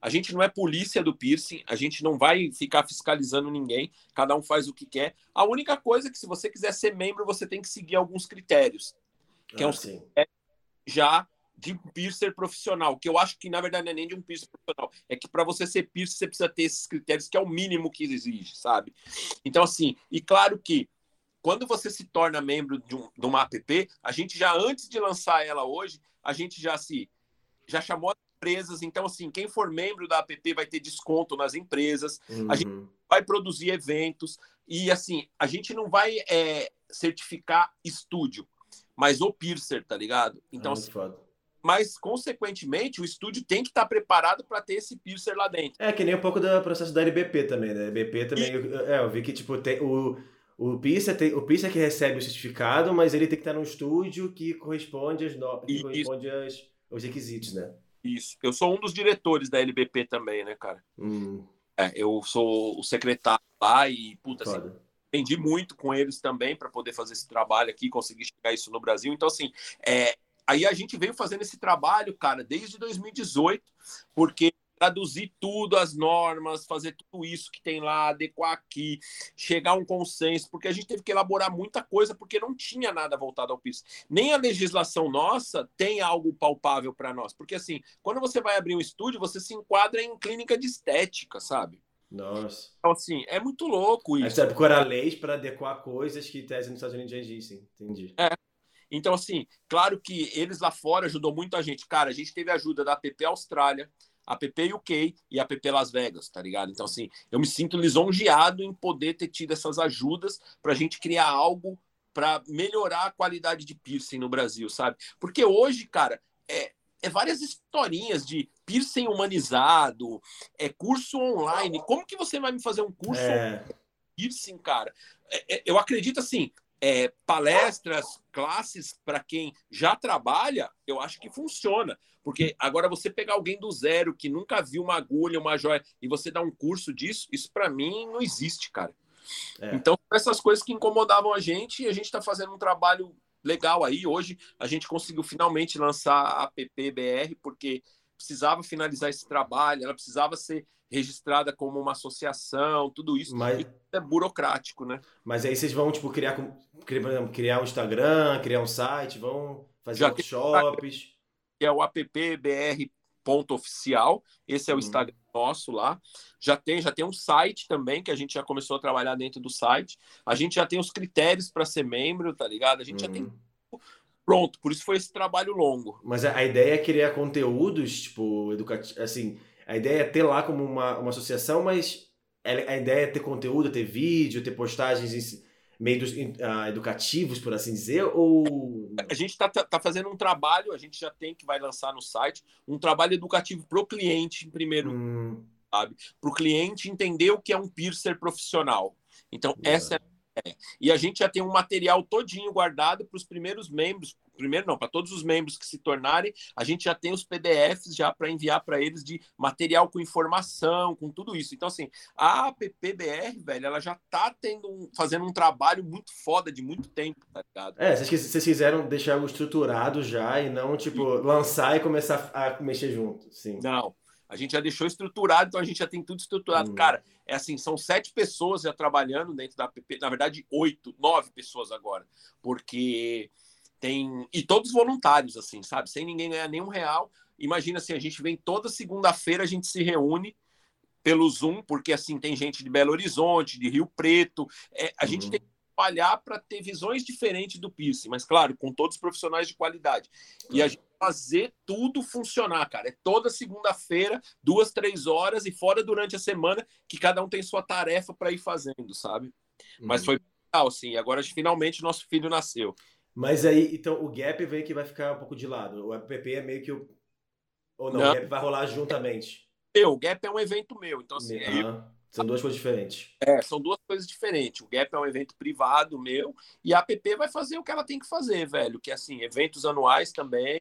a gente não é polícia do piercing, a gente não vai ficar fiscalizando ninguém, cada um faz o que quer. A única coisa é que se você quiser ser membro, você tem que seguir alguns critérios. Que ah, é um sim já de um piercer profissional, que eu acho que na verdade não é nem de um piercer profissional, é que para você ser piercer você precisa ter esses critérios que é o mínimo que exige, sabe? Então assim, e claro que quando você se torna membro de, um, de uma app, a gente já antes de lançar ela hoje, a gente já se já chamou as empresas, então assim, quem for membro da app vai ter desconto nas empresas, uhum. a gente uhum. vai produzir eventos e assim, a gente não vai é, certificar estúdio, mas o piercer, tá ligado? Então, é assim, mas consequentemente o estúdio tem que estar tá preparado para ter esse piercer lá dentro. É que nem um pouco do processo da LBP também, né? LBP também, e... eu, é, eu vi que tipo tem o o piercer, tem, o piercer que recebe o certificado, mas ele tem que estar num estúdio que corresponde às no... que corresponde às, aos requisitos, né? Isso. Eu sou um dos diretores da LBP também, né, cara? Hum. É, eu sou o secretário lá e puta assim, aprendi muito com eles também para poder fazer esse trabalho aqui, conseguir chegar isso no Brasil. Então, assim, é, aí a gente veio fazendo esse trabalho, cara, desde 2018, porque traduzir tudo, as normas, fazer tudo isso que tem lá, adequar aqui, chegar a um consenso, porque a gente teve que elaborar muita coisa, porque não tinha nada voltado ao piso. Nem a legislação nossa tem algo palpável para nós, porque assim, quando você vai abrir um estúdio, você se enquadra em clínica de estética, sabe? Nossa. Então, assim, é muito louco isso. Aí você procurar leis para adequar coisas que tese nos Estados Unidos já existem. Entendi. É. Então, assim, claro que eles lá fora ajudou muito a gente. Cara, a gente teve ajuda da APP Austrália, APP UK e APP Las Vegas, tá ligado? Então, assim, eu me sinto lisonjeado em poder ter tido essas ajudas para a gente criar algo para melhorar a qualidade de piercing no Brasil, sabe? Porque hoje, cara, é, é várias historinhas de piercing humanizado, é curso online. Como que você vai me fazer um curso é... piercing, cara? É, é, eu acredito assim, é, palestras, classes para quem já trabalha, eu acho que funciona. Porque agora você pegar alguém do zero que nunca viu uma agulha, uma joia, e você dar um curso disso, isso para mim não existe, cara. É. Então, essas coisas que incomodavam a gente, e a gente está fazendo um trabalho legal aí. Hoje a gente conseguiu finalmente lançar a PPBR, porque precisava finalizar esse trabalho, ela precisava ser registrada como uma associação, tudo isso. Mas... é burocrático, né? Mas aí vocês vão, tipo, criar, criar, criar um Instagram, criar um site, vão fazer Já workshops. Que é o appbr.oficial. Esse é o uhum. Instagram nosso lá. Já tem, já tem um site também que a gente já começou a trabalhar dentro do site. A gente já tem os critérios para ser membro, tá ligado? A gente uhum. já tem uhum. pronto, por isso foi esse trabalho longo. Mas a, ideia é criar conteúdos, tipo, educativos, assim, a ideia é ter lá como uma, uma associação, mas a ideia é ter conteúdo, ter vídeo, ter postagens meio uh, educativos, por assim dizer, ou... A gente está tá, tá fazendo um trabalho, a gente já tem que vai lançar no site, um trabalho educativo para o cliente, em primeiro, hum. sabe? Para o cliente entender o que é um piercer profissional. Então, essa é é. E a gente já tem um material todinho guardado para os primeiros membros, primeiro não, para todos os membros que se tornarem, a gente já tem os PDFs já para enviar para eles de material com informação, com tudo isso. Então, assim, a APPBR, velho, ela já tá tendo fazendo um trabalho muito foda de muito tempo, tá ligado? É, vocês, vocês quiseram deixar algo estruturado já e não, tipo, lançar e começar a mexer junto, sim. Não, a gente já deixou estruturado, então a gente já tem tudo estruturado. Hum. Cara, é assim, são sete pessoas já trabalhando dentro da app, na verdade, oito, nove pessoas agora, porque tem. E todos voluntários, assim, sabe? Sem ninguém ganhar nenhum real. Imagina assim, a gente vem toda segunda-feira, a gente se reúne pelo Zoom, porque assim tem gente de Belo Horizonte, de Rio Preto. É, a uhum. gente tem que trabalhar para ter visões diferentes do piercing, mas claro, com todos os profissionais de qualidade. Uhum. E a gente fazer tudo funcionar, cara. É toda segunda-feira, duas, três horas e fora durante a semana que cada um tem sua tarefa para ir fazendo, sabe? Uhum. Mas foi legal, sim. Agora finalmente nosso filho nasceu. Mas aí, então, o gap vem que vai ficar um pouco de lado. O app é meio que o. Ou não, não. o gap vai rolar juntamente. Eu, o gap é um evento meu. Então, assim. Uhum. São duas coisas diferentes. É, são duas coisas diferentes. O Gap é um evento privado meu e a app vai fazer o que ela tem que fazer, velho. Que é assim, eventos anuais também,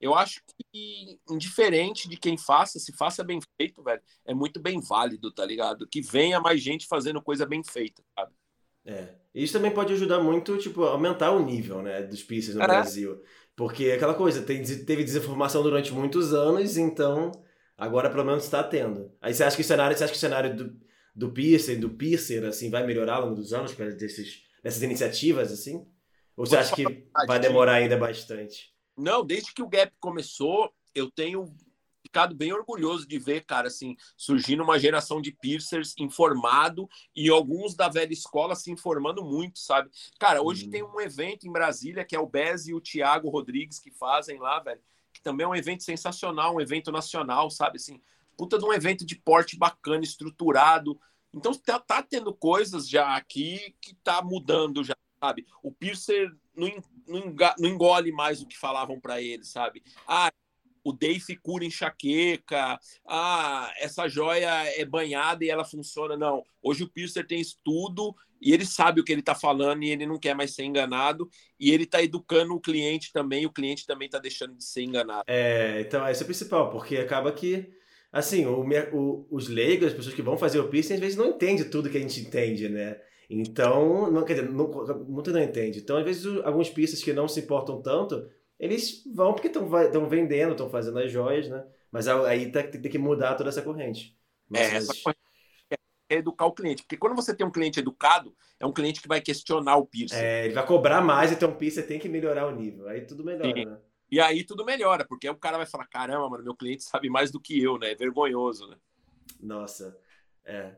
eu acho que, indiferente de quem faça, se faça bem feito, velho, é muito bem válido, tá ligado? Que venha mais gente fazendo coisa bem feita, sabe? É. Isso também pode ajudar muito, tipo, aumentar o nível, né, dos pieces no é. Brasil. Porque aquela coisa, tem, teve desinformação durante muitos anos, então agora pelo menos está tendo. Aí você acha que o cenário, você acha que o cenário do, do piercing, do piercer, assim, vai melhorar ao longo dos anos, para desses, dessas iniciativas, assim? Ou você acha que vai demorar ainda bastante? Não, desde que o Gap começou, eu tenho ficado bem orgulhoso de ver, cara, assim, surgindo uma geração de piercers informado e alguns da velha escola se informando muito, sabe? Cara, hoje tem um evento em Brasília que é o Bez e o Thiago Rodrigues que fazem lá, velho, que também é um evento sensacional, um evento nacional, sabe? Assim, puta de um evento de porte bacana, estruturado. Então tá, tá tendo coisas já aqui que tá mudando já, sabe? O piercer não, não engole mais o que falavam para ele, sabe? Ah, o Dave cura enxaqueca, ah, essa joia é banhada e ela funciona. Não, hoje o Piercer tem estudo e ele sabe o que ele está falando e ele não quer mais ser enganado e ele está educando o cliente também e o cliente também está deixando de ser enganado. É, então esse é o principal, porque acaba que, assim, o, o, os leigos, as pessoas que vão fazer o piercing, às vezes não entendem tudo que a gente entende, né? Então, não, quer dizer, não, muito não entende. Então, às vezes, alguns pistas que não se importam tanto, eles vão porque estão vendendo, estão fazendo as joias, né? Mas aí tá, tem que mudar toda essa corrente. Mas, é, essa corrente é educar o cliente. Porque quando você tem um cliente educado, é um cliente que vai questionar o piercing. É, ele vai cobrar mais, então o piercing tem que melhorar o nível. Aí tudo melhora, Sim. né? E aí tudo melhora, porque o cara vai falar: caramba, mano, meu cliente sabe mais do que eu, né? É vergonhoso, né? Nossa. É.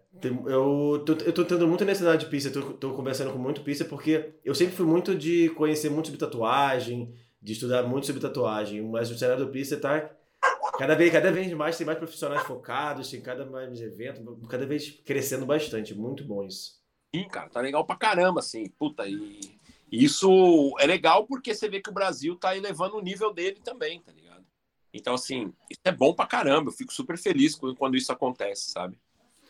Eu tô, eu tô tendo muita necessidade de pista, tô, tô conversando com muito pista, porque eu sempre fui muito de conhecer muito sobre tatuagem, de estudar muito sobre tatuagem, mas o cenário do pista tá cada vez, cada vez mais, tem mais profissionais focados, tem cada mais evento, cada vez crescendo bastante. Muito bom isso. Sim, cara, tá legal pra caramba, assim. Puta, e isso é legal porque você vê que o Brasil tá elevando o nível dele também, tá ligado? Então, assim, isso é bom pra caramba. Eu fico super feliz quando isso acontece, sabe?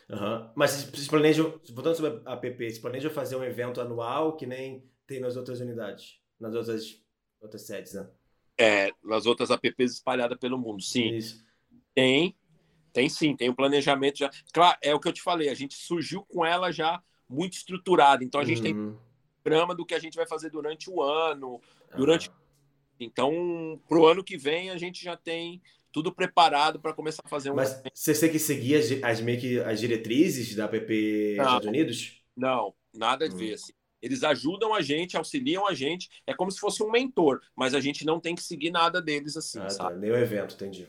Uhum. Mas vocês planejam, voltando sobre a app, vocês planejam fazer um evento anual que nem tem nas outras unidades, nas outras, outras sedes, né? É, nas outras apps espalhadas pelo mundo, sim. Isso. Tem, tem sim, tem um planejamento já. Claro, é o que eu te falei, a gente surgiu com ela já muito estruturada, então a gente uhum. tem programa do que a gente vai fazer durante o ano, durante. Ah. Então, pro ano que vem a gente já tem tudo preparado para começar a fazer um. Mas você tem que seguir as, as, meio que as diretrizes da app Estados Unidos? Não, nada a ver. Hum. Assim. Eles ajudam a gente, auxiliam a gente. É como se fosse um mentor, mas a gente não tem que seguir nada deles assim. Ah, sabe? Tá. Nem o evento, entendi.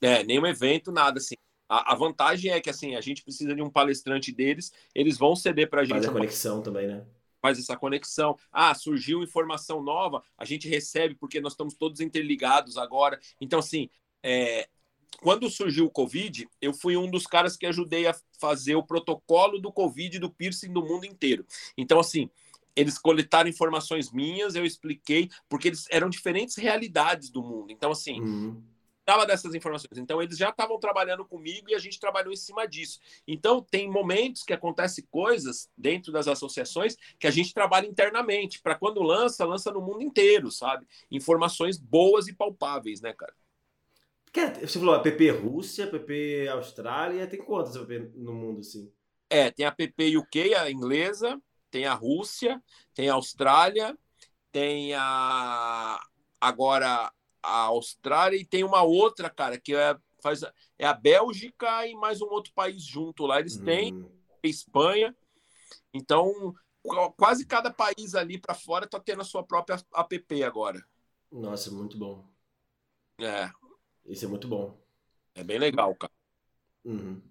É, nem o evento, nada assim. A, a, vantagem é que assim a gente precisa de um palestrante deles, eles vão ceder para a gente. Faz a conexão também, né? Faz essa conexão. Ah, surgiu informação nova, a gente recebe porque nós estamos todos interligados agora. Então, assim, é, quando surgiu o Covid, eu fui um dos caras que ajudei a fazer o protocolo do Covid do piercing do mundo inteiro. Então, assim, eles coletaram informações minhas, eu expliquei, porque eles eram diferentes realidades do mundo. Então, assim, uhum. tava dessas informações. Então, eles já estavam trabalhando comigo e a gente trabalhou em cima disso. Então, tem momentos que acontecem coisas dentro das associações que a gente trabalha internamente. Para quando lança, lança no mundo inteiro, sabe? Informações boas e palpáveis, né, cara? Você falou app Rússia, app Austrália, tem quantas app no mundo assim? É, tem a app UK, a inglesa, tem a Rússia, tem a Austrália, tem a agora a Austrália e tem uma outra, cara, que é, faz, é a Bélgica e mais um outro país junto lá. Eles têm hum. a Espanha. Então, quase cada país ali para fora tá tendo a sua própria app agora. Nossa, muito bom. É. Isso é muito bom. É bem legal, cara. Uhum.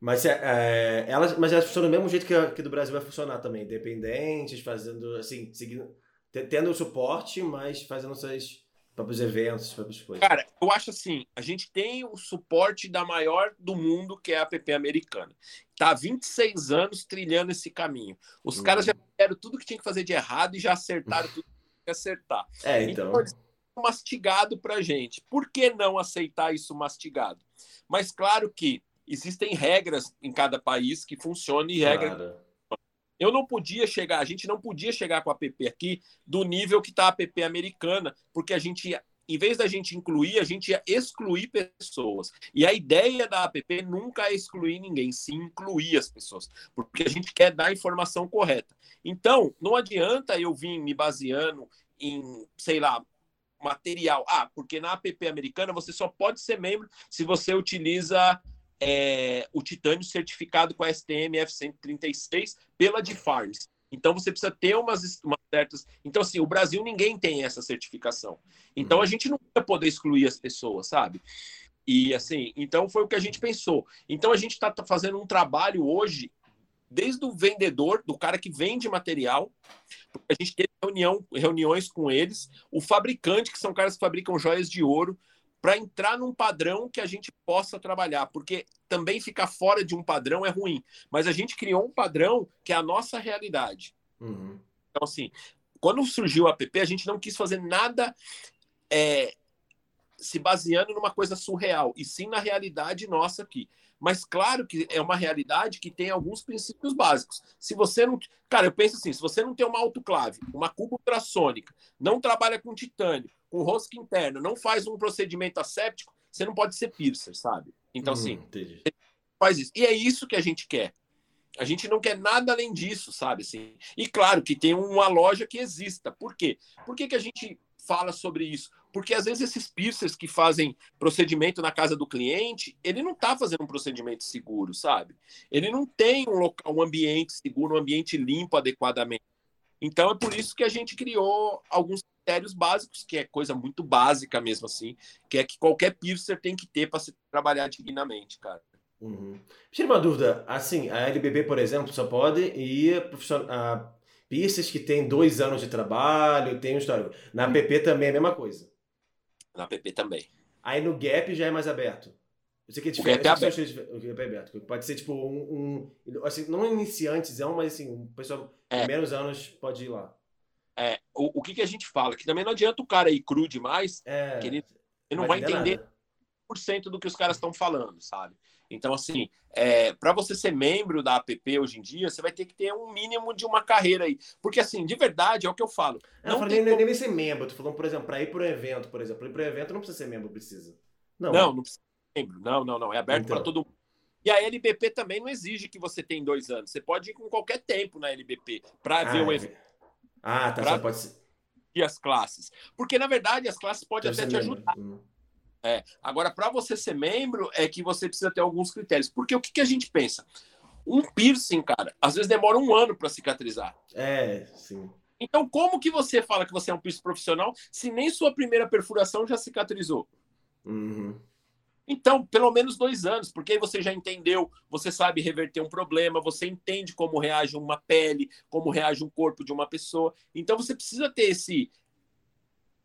Mas, é, é, elas, mas elas funcionam do mesmo jeito que, a, que do Brasil vai funcionar também. Independentes, fazendo, assim, seguindo, tendo o suporte, mas fazendo seus próprios eventos, próprias coisas. Cara, eu acho assim, a gente tem o suporte da maior do mundo, que é a app americana. Tá há 26 anos trilhando esse caminho. Os uhum. caras já fizeram tudo que tinha que fazer de errado e já acertaram tudo que tinha que acertar. É, então... então mastigado para gente. Por que não aceitar isso mastigado? Mas claro que existem regras em cada país que funcionam e regras. Claro. Eu não podia chegar, a gente não podia chegar com a app aqui do nível que está a app americana, porque a gente ia, em vez da gente incluir, a gente ia excluir pessoas. E a ideia da app nunca é excluir ninguém, sim incluir as pessoas, porque a gente quer dar a informação correta. Então, não adianta eu vir me baseando em, sei lá, material. Ah, porque na app americana você só pode ser membro se você utiliza é, o titânio certificado com a STM F136 pela DFARMS. Então você precisa ter umas, umas, certas. Então, assim, o Brasil ninguém tem essa certificação. Então uhum. a gente não vai poder excluir as pessoas, sabe? E assim, então foi o que a gente pensou. Então a gente está tá fazendo um trabalho hoje desde o vendedor, do cara que vende material, a gente teve reunião, reuniões com eles, o fabricante, que são caras que fabricam joias de ouro, para entrar num padrão que a gente possa trabalhar, porque também ficar fora de um padrão é ruim, mas a gente criou um padrão que é a nossa realidade. Uhum. Então, assim, quando surgiu o app, a gente não quis fazer nada é, se baseando numa coisa surreal, e sim na realidade nossa aqui. Mas claro que é uma realidade que tem alguns princípios básicos. Se você não. Cara, eu penso assim: se você não tem uma autoclave, uma cuba ultrassônica, não trabalha com titânio, com rosca interna, não faz um procedimento asséptico, você não pode ser piercer, sabe? Então, hum, assim, entendi. faz isso. E é isso que a gente quer. A gente não quer nada além disso, sabe? Assim, e claro que tem uma loja que exista. Por quê? Por que, que a gente fala sobre isso? Porque às vezes esses piercers que fazem procedimento na casa do cliente, ele não está fazendo um procedimento seguro, sabe? Ele não tem um local, um ambiente seguro, um ambiente limpo adequadamente. Então é por isso que a gente criou alguns critérios básicos, que é coisa muito básica mesmo assim, que é que qualquer piercer tem que ter para se trabalhar dignamente, cara. Uhum. Tira uma dúvida, assim, a LBB, por exemplo, só pode ir a piercers que tem dois anos de trabalho, tem um histórico. Na PP também é a mesma coisa. Na PP também. Aí no Gap já é mais aberto. Eu sei que é diferente. O Gap é aberto. O Gap é aberto. Pode ser tipo um, um assim, não iniciantes, mas assim, um pessoal é. menos anos pode ir lá. É, o, o que, que a gente fala? Que também não adianta o cara ir cru demais, é, que ele, ele não vai, vai entender nada. 100% do que os caras estão falando, sabe? Então, assim, é, para você ser membro da APP hoje em dia, você vai ter que ter um mínimo de uma carreira aí. Porque, assim, de verdade, é o que eu falo. Não, não nem, como... nem ser membro. Tu falando, por exemplo, para ir para um evento, por exemplo. Ir para um evento não precisa ser membro, precisa. Não, não, não precisa ser membro. Não, não, não. É aberto então. para todo mundo. E a LBP também não exige que você tenha dois anos. Você pode ir com qualquer tempo na LBP para ah, ver o é. evento. Ah, tá. Pra... Só pode ser. E as classes. Porque, na verdade, as classes podem até te ajudar. Hum. É. Agora, para você ser membro, é que você precisa ter alguns critérios. Porque o que, que a gente pensa? Um piercing, cara, às vezes demora um ano para cicatrizar. É, sim. Então, como que você fala que você é um piercing profissional se nem sua primeira perfuração já cicatrizou? Uhum. Então, pelo menos dois anos, porque aí você já entendeu, você sabe reverter um problema, você entende como reage uma pele, como reage um corpo de uma pessoa. Então, você precisa ter esse,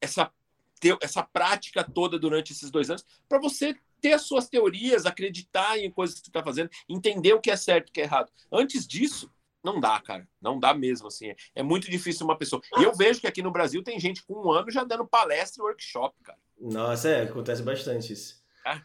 essa ter essa prática toda durante esses dois anos para você ter as suas teorias, acreditar em coisas que você está fazendo, entender o que é certo e o que é errado. Antes disso, não dá, cara. Não dá mesmo, assim. É, é muito difícil uma pessoa. E eu vejo que aqui no Brasil tem gente com um ano já dando palestra e workshop, cara. Nossa, é, acontece bastante isso. É.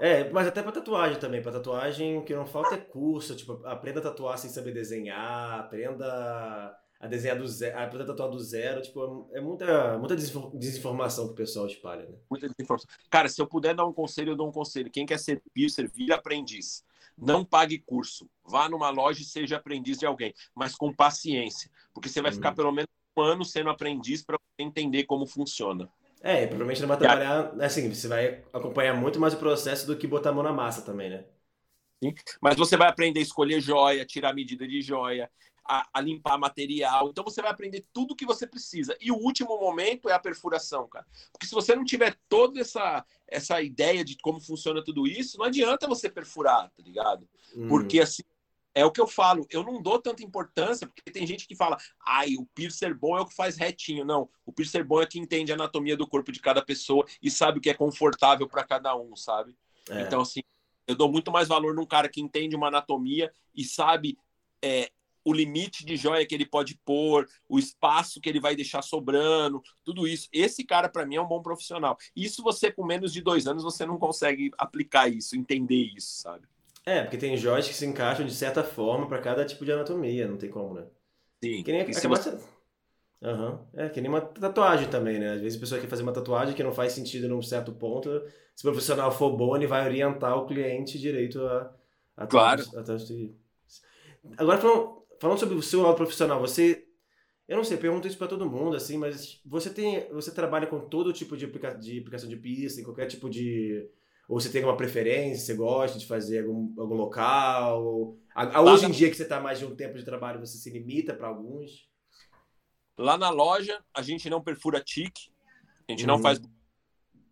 É, mas até para tatuagem também. Para tatuagem, o que não falta é curso. Tipo, aprenda a tatuar sem saber desenhar, aprenda a desenhar do zero, a tatuar do zero, tipo, é muita, muita desinformação que o pessoal espalha, né? Muita desinformação. Cara, se eu puder dar um conselho, eu dou um conselho. Quem quer ser piercer, vira aprendiz. Não pague curso. Vá numa loja e seja aprendiz de alguém, mas com paciência, porque você vai ficar uhum. pelo menos um ano sendo aprendiz para entender como funciona. É, provavelmente não vai trabalhar, assim, você vai acompanhar muito mais o processo do que botar a mão na massa também, né? Sim. Mas você vai aprender a escolher joia, tirar medida de joia, a, a, limpar material. Então você vai aprender tudo que você precisa. E o último momento é a perfuração, cara. Porque se você não tiver toda essa, essa ideia de como funciona tudo isso, não adianta você perfurar, tá ligado? Hum. Porque assim. É o que eu falo, eu não dou tanta importância, porque tem gente que fala, ai, o piercer bom é o que faz retinho. Não, o piercer bom é que entende a anatomia do corpo de cada pessoa e sabe o que é confortável para cada um, sabe? É. Então, assim, eu dou muito mais valor num cara que entende uma anatomia e sabe é, o limite de joia que ele pode pôr, o espaço que ele vai deixar sobrando, tudo isso. Esse cara, para mim, é um bom profissional. Isso você, com menos de dois anos, você não consegue aplicar isso, entender isso, sabe? É, porque tem joias que se encaixam de certa forma para cada tipo de anatomia, não tem como, né? Sim. Que nem você... Uhum. É, que nem uma tatuagem também, né? Às vezes a pessoa quer fazer uma tatuagem que não faz sentido num certo ponto. Se o profissional for bom, ele vai orientar o cliente direito a, a claro. A, Agora, falando, falando sobre o seu lado profissional, você. Eu não sei, pergunto isso para todo mundo, assim, mas você tem. Você trabalha com todo tipo de, aplica, de aplicação de pista, em qualquer tipo de. Ou você tem alguma preferência, você gosta de fazer algum, algum local? A, a, hoje em dia que você está mais de um tempo de trabalho, você se limita para alguns? Lá na loja, a gente não perfura tique, a gente uhum. não faz.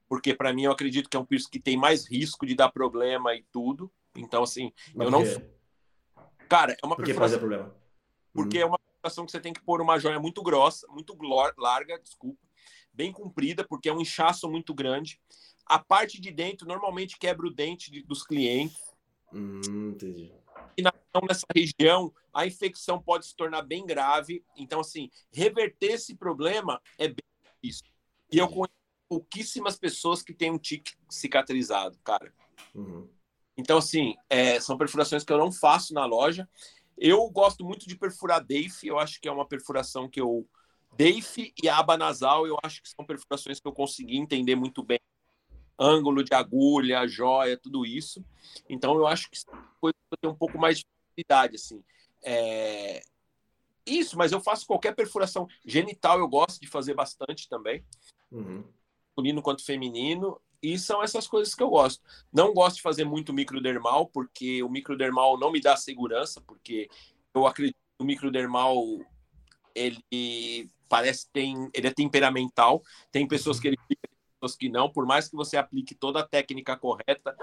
Porque para mim eu acredito que é um piso que tem mais risco de dar problema e tudo. Então, assim, Mas eu não. Cara, é uma Por que perfuração. problema? Porque hum. é uma perfuração que você tem que pôr uma joia muito grossa, muito larga, desculpa, bem comprida, porque é um inchaço muito grande. A parte de dentro normalmente quebra o dente de, dos clientes. Hum, entendi. E na, então, nessa região, a infecção pode se tornar bem grave. Então, assim, reverter esse problema é bem difícil. E eu conheço pouquíssimas pessoas que têm um tique cicatrizado, cara. Uhum. Então, assim, é, são perfurações que eu não faço na loja. Eu gosto muito de perfurar DAFE, eu acho que é uma perfuração que eu. DAFE e aba nasal, eu acho que são perfurações que eu consegui entender muito bem. Ângulo de agulha, joia, tudo isso. Então, eu acho que são coisas que eu tenho um pouco mais de facilidade, assim. É... Isso, mas eu faço qualquer perfuração. Genital eu gosto de fazer bastante também. Uhum. masculino quanto feminino. E são essas coisas que eu gosto. Não gosto de fazer muito microdermal, porque o microdermal não me dá segurança, porque eu acredito que o microdermal ele parece tem ele é temperamental. Tem pessoas que ele fica, pessoas que não. Por mais que você aplique toda a técnica correta,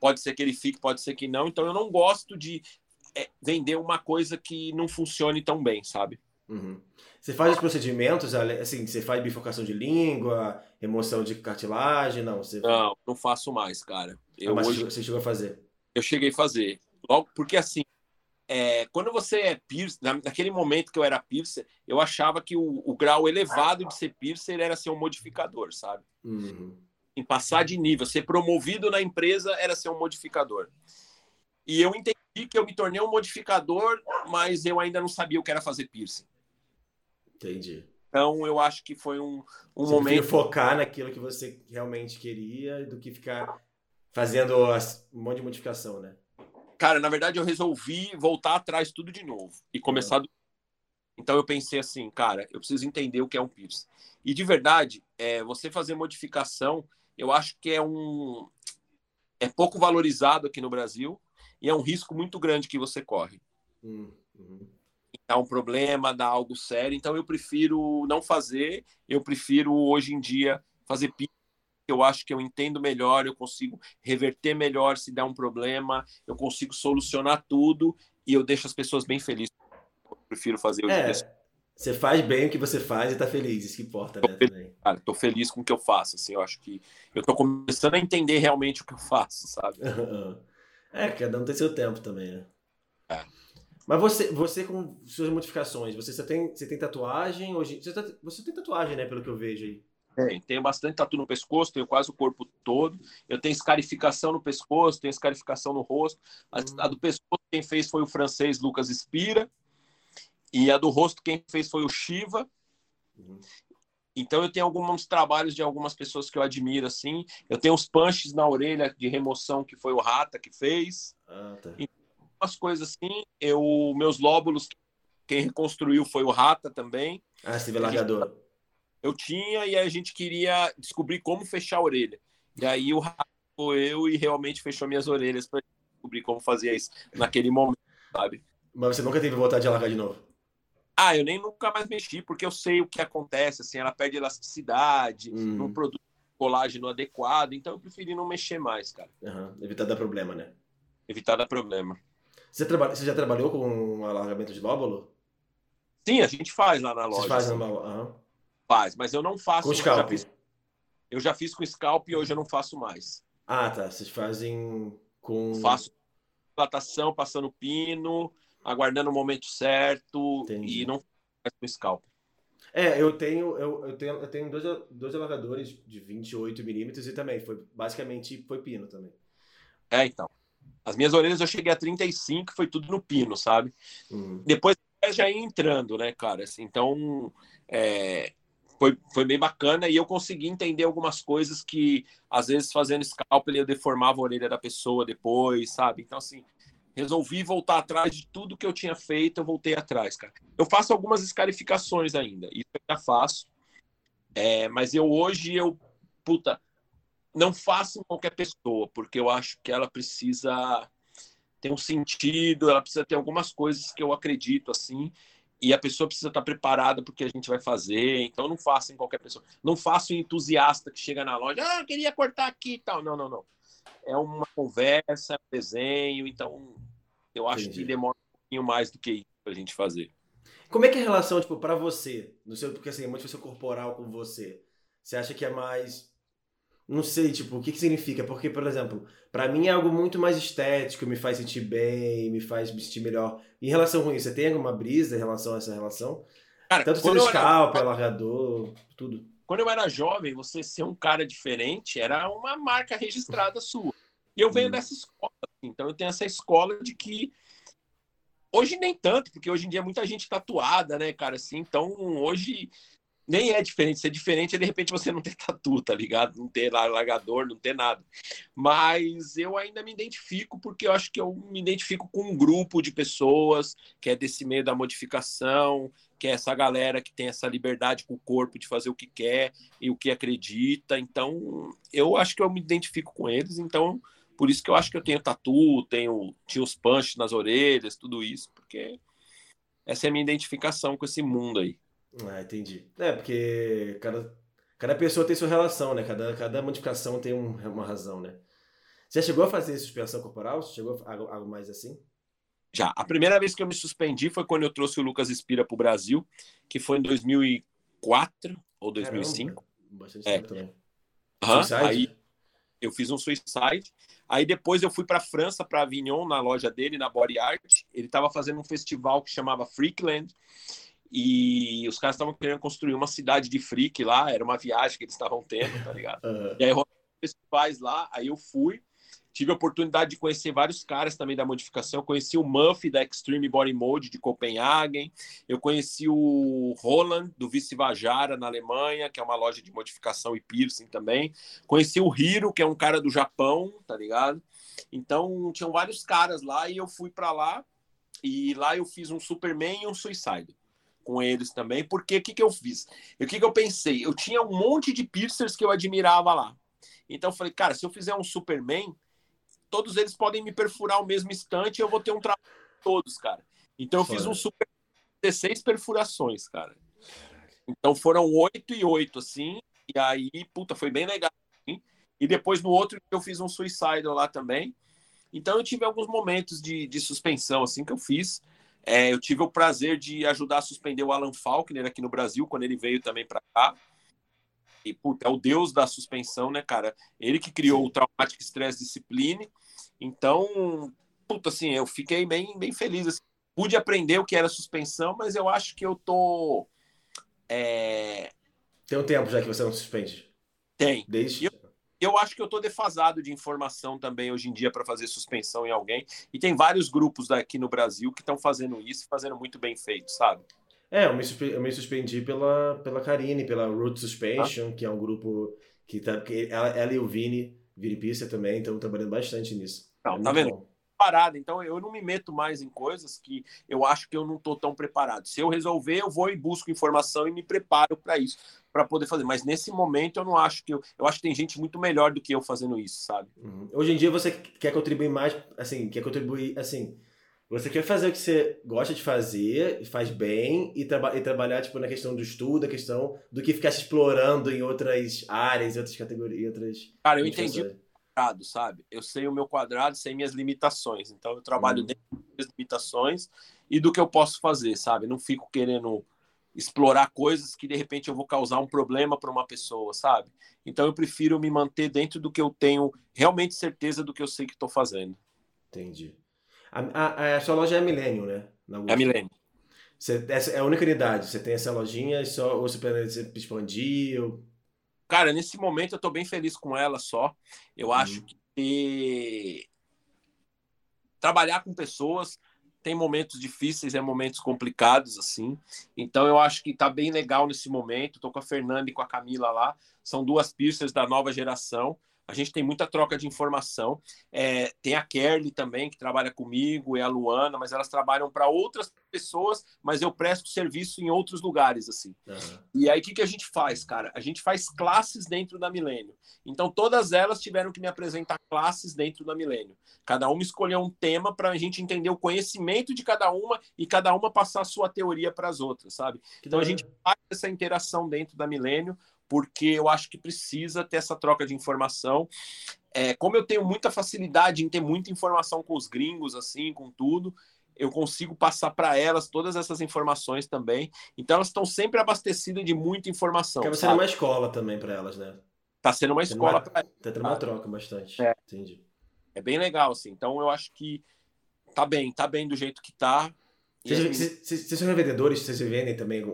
pode ser que ele fique, pode ser que não. Então eu não gosto de é, vender uma coisa que não funcione tão bem, sabe? Uhum. Você faz os procedimentos, assim, você faz bifocação de língua, remoção de cartilagem, não? Você... Não, não faço mais, cara. Ah, eu ah, mas hoje... você chegou a fazer? Eu cheguei a fazer. Logo, porque assim, é, quando você é piercer, naquele momento que eu era piercer, eu achava que o, o grau elevado de ser piercer era ser um modificador, sabe? Uhum. Em passar de nível, ser promovido na empresa era ser um modificador. E eu entendi que eu me tornei um modificador, mas eu ainda não sabia o que era fazer piercing. Entendi. Então eu acho que foi um, um você momento. focar naquilo que você realmente queria do que ficar fazendo um monte de modificação, né? Cara, na verdade eu resolvi voltar atrás tudo de novo e começar. Do... Então eu pensei assim, cara, eu preciso entender o que é um piercing. E de verdade, é, você fazer modificação, eu acho que é um é pouco valorizado aqui no Brasil e é um risco muito grande que você corre. Hum, uhum dá um problema, dá algo sério. Então eu prefiro não fazer, eu prefiro hoje em dia fazer pico. Eu acho que eu entendo melhor, eu consigo reverter melhor se der um problema, eu consigo solucionar tudo e eu deixo as pessoas bem felizes. Eu prefiro fazer o é, Você faz bem o que você faz e tá feliz, isso que importa, né? Feliz, cara, tô feliz com o que eu faço, assim, eu acho que eu tô começando a entender realmente o que eu faço, sabe? é, cada um tem seu tempo também, né? É. Mas você, você com suas modificações, você, você, tem, você tem tatuagem hoje? Você, tá, você tem tatuagem, né? Pelo que eu vejo aí. Tem, tenho bastante tatu no pescoço, tenho quase o corpo todo. Eu tenho escarificação no pescoço, tenho escarificação no rosto. A, hum. a do pescoço quem fez foi o francês Lucas Espira. E a do rosto quem fez foi o Shiva. Uhum. Então eu tenho alguns trabalhos de algumas pessoas que eu admiro assim. Eu tenho os punches na orelha de remoção que foi o Rata que fez. Ah, tá. Umas coisas assim. Eu, meus lóbulos, quem reconstruiu foi o Rata também. Ah, esse velador. Eu tinha e a gente queria descobrir como fechar a orelha. E aí o Rata foi eu e realmente fechou minhas orelhas para descobrir como fazer isso naquele momento, sabe? Mas você nunca teve vontade de largar de novo? Ah, eu nem nunca mais mexi, porque eu sei o que acontece, assim, ela perde elasticidade, hum. não produz colágeno adequado, então eu preferi não mexer mais, cara. Uhum. Evitar dar problema, né? Evitar dar problema. Você, traba... Você já trabalhou com alargamento de lóbulo? Sim, a gente faz lá na loja. Você faz na uhum. Faz, mas eu não faço. Com scalp? Eu já, fiz, eu já fiz com scalp e hoje eu não faço mais. Ah, tá. Vocês fazem com. Faço dilatação, passando pino, aguardando o momento certo Entendi. e não faz com scalp. É, eu tenho, eu, eu tenho, eu tenho dois, dois alargadores de 28 milímetros e também foi basicamente foi pino também. É, então. As minhas orelhas eu cheguei a 35, foi tudo no pino, sabe? Uhum. Depois já ia entrando, né, cara? Assim, então, é, foi, foi bem bacana e eu consegui entender algumas coisas que, às vezes, fazendo scalpel, eu deformava a orelha da pessoa depois, sabe? Então, assim, resolvi voltar atrás de tudo que eu tinha feito, eu voltei atrás, cara. Eu faço algumas escarificações ainda, isso eu ainda faço. É, mas eu hoje, eu, puta, não faço qualquer pessoa, porque eu acho que ela precisa ter um sentido, ela precisa ter algumas coisas que eu acredito assim, e a pessoa precisa estar preparada porque a gente vai fazer. Então não faço em qualquer pessoa. Não faço em entusiasta que chega na loja, ah, queria cortar aqui e tal. Não, não, não. É uma conversa, é um desenho, então eu acho Entendi. que demora um pouquinho mais do que isso pra gente fazer. Como é que é a relação, tipo, para você, no seu, porque assim, é muito corporal com você. Você acha que é mais não sei, tipo, o que, que significa? Porque, por exemplo, para mim é algo muito mais estético, me faz sentir bem, me faz me sentir melhor. Em relação com isso, você tem alguma brisa em relação a essa relação? Cara, Tanto scalp, era... alargador, tudo. Quando eu era jovem, você ser um cara diferente era uma marca registrada sua. E eu venho hum. dessa escola, assim, então eu tenho essa escola de que hoje nem tanto, porque hoje em dia muita gente tatuada, né, cara, assim, então hoje nem é diferente. Ser diferente é de repente você não ter tatu, tá ligado? Não ter largador, não ter nada. Mas eu ainda me identifico porque eu acho que eu me identifico com um grupo de pessoas que é desse meio da modificação, que é essa galera que tem essa liberdade com o corpo de fazer o que quer e o que acredita. Então, eu acho que eu me identifico com eles. Então, por isso que eu acho que eu tenho tatu, tenho, tinha os punch nas orelhas, tudo isso, porque essa é a minha identificação com esse mundo aí. Ah, entendi. É, porque cada, cada pessoa tem sua relação, né? Cada, cada modificação tem um, uma razão, né? Você já chegou a fazer suspensão corporal? Você chegou a algo, algo mais assim? Já. A primeira vez que eu me suspendi foi quando eu trouxe o Lucas Espira para o Brasil, que foi em 2004 ou 2005. Caramba, bastante é. tempo também. Uhum, aí eu fiz um suicide. Aí depois eu fui para França, para Avignon, na loja dele, na Body Art. Ele estava fazendo um festival que chamava Freakland. E os caras estavam querendo construir uma cidade de freak lá, era uma viagem que eles estavam tendo, tá ligado? Uhum. E aí festivais lá, aí eu fui, tive a oportunidade de conhecer vários caras também da modificação. Eu conheci o Muffy da Extreme Body Mode de Copenhagen. Eu conheci o Roland do Vice Vajara na Alemanha, que é uma loja de modificação e piercing também. Conheci o Hiro, que é um cara do Japão, tá ligado? Então tinham vários caras lá e eu fui para lá e lá eu fiz um Superman e um Suicide com eles também, porque o que, que eu fiz? O que, que eu pensei? Eu tinha um monte de piercers que eu admirava lá. Então eu falei, cara, se eu fizer um Superman, todos eles podem me perfurar ao mesmo instante e eu vou ter um trabalho todos, cara. Então eu fiz um Super 16 perfurações, cara. Então foram oito e oito, assim, e aí, puta, foi bem legal. Assim. E depois no outro eu fiz um Suicide lá também. Então eu tive alguns momentos de, de suspensão, assim, que eu fiz. É, eu tive o prazer de ajudar a suspender o Alan Faulkner aqui no Brasil, quando ele veio também para cá. E, puta, é o deus da suspensão, né, cara? Ele que criou o Traumatic Stress Discipline. Então, puta, assim, eu fiquei bem, bem feliz. Assim. Pude aprender o que era suspensão, mas eu acho que eu tô. É... Tem um tempo já que você não suspende? Tem. Desde. Eu, eu acho que eu estou defasado de informação também hoje em dia para fazer suspensão em alguém. E tem vários grupos daqui no Brasil que estão fazendo isso, fazendo muito bem feito, sabe? É, eu me, eu me suspendi pela, pela Karine, pela Root Suspension, ah. que é um grupo que, tá, que ela, ela e o Vini, Vini Pista também, estão trabalhando bastante nisso. Não, é tá vendo? Bom. Parada, então eu não me meto mais em coisas que eu acho que eu não estou tão preparado. Se eu resolver, eu vou e busco informação e me preparo para isso para poder fazer. Mas nesse momento eu não acho que eu, eu acho que tem gente muito melhor do que eu fazendo isso, sabe? Uhum. Hoje em dia você quer contribuir mais, assim, quer contribuir, assim, você quer fazer o que você gosta de fazer, faz bem e, traba e trabalhar tipo na questão do estudo, a questão do que ficar se explorando em outras áreas, em outras categorias, outras. Cara, eu entendi quadrado, sabe? Eu sei o meu quadrado, sei minhas limitações. Então eu trabalho hum. dentro das limitações e do que eu posso fazer, sabe? Não fico querendo explorar coisas que de repente eu vou causar um problema para uma pessoa, sabe? Então eu prefiro me manter dentro do que eu tenho realmente certeza do que eu sei que estou fazendo. Entendi. A, a, a, sua loja é Milênio, né? é Milênio. Você, essa é a única unidade. Você tem essa lojinha e só, ou você planeja expandir? Ou... Cara, nesse momento eu estou bem feliz com ela só. Eu uhum. acho que trabalhar com pessoas tem momentos difíceis, é momentos complicados, assim. Então eu acho que tá bem legal nesse momento. Tô com a Fernanda e com a Camila lá. São duas piercers da nova geração. A gente tem muita troca de informação. É, tem a Kerly também, que trabalha comigo, e a Luana, mas elas trabalham para outras pessoas, mas eu presto serviço em outros lugares, assim. Uhum. E aí, o que, que a gente faz, cara? A gente faz classes dentro da Milênio. Então, todas elas tiveram que me apresentar classes dentro da Milênio. Cada uma escolheu um tema para a gente entender o conhecimento de cada uma e cada uma passar a sua teoria para as outras, sabe? Então, a gente faz essa interação dentro da Milênio porque eu acho que precisa ter essa troca de informação. É, como eu tenho muita facilidade em ter muita informação com os gringos, assim, com tudo, eu consigo passar para elas todas essas informações também. Então elas estão sempre abastecidas de muita informação. Acaba sendo uma escola também para elas, né? Tá sendo uma escola para Tá tendo uma troca bastante. É. Entendi. É bem legal, assim. Então eu acho que tá bem, tá bem do jeito que tá. Vocês, vocês, são revendedores? Vocês vendem também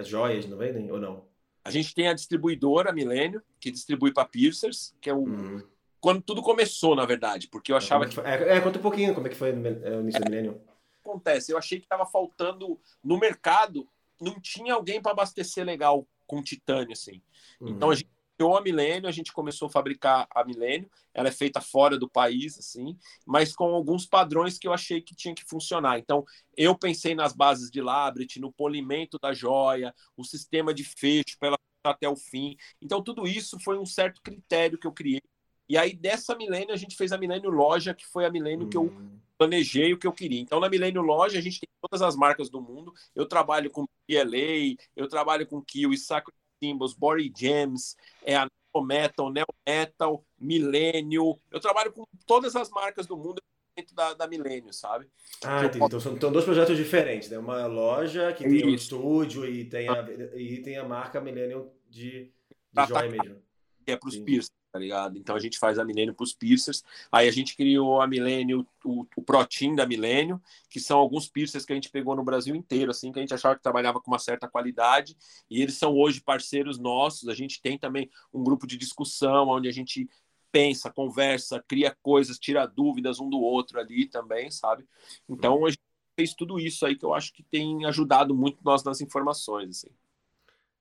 joias, não vendem ou não? A gente tem a distribuidora Milênio, que distribui para piercers, que é o. Uhum. Quando tudo começou, na verdade, porque eu achava que. É, é, conta um pouquinho como é que foi no é, início do Milênio. Acontece, eu achei que estava faltando no mercado, não tinha alguém para abastecer legal com titânio, assim. Uhum. Então a gente criou a Milênio, a gente começou a fabricar a Milênio, ela é feita fora do país, assim, mas com alguns padrões que eu achei que tinha que funcionar. Então, eu pensei nas bases de Labrit, no polimento da joia, o sistema de fecho para até o fim. Então, tudo isso foi um certo critério que eu criei. E aí, dessa Milênio, a gente fez a Milênio Loja, que foi a Milênio que eu hum. planejei o que eu queria. Então, na Milênio Loja, a gente tem todas as marcas do mundo. Eu trabalho com PLA, eu trabalho com Kiwi, Sacro Symbols, Body Gems, é a Metal, Neo Metal, Milênio. Eu trabalho com todas as marcas do mundo dentro da, da Milênio, sabe? Ah, entendi. Posso... Então são, são dois projetos diferentes, né? Uma loja que tem Isso. um estúdio e tem a, e tem a marca Milênio de, de joia mesmo. Que é para os piercings tá ligado? Então a gente faz a Milênio para os piercers. Aí a gente criou a Milênio, o, o Protein da Milênio, que são alguns piercers que a gente pegou no Brasil inteiro, assim, que a gente achava que trabalhava com uma certa qualidade, e eles são hoje parceiros nossos. A gente tem também um grupo de discussão onde a gente pensa, conversa, cria coisas, tira dúvidas um do outro ali também, sabe? Então a gente fez tudo isso aí que eu acho que tem ajudado muito nós nas informações, assim.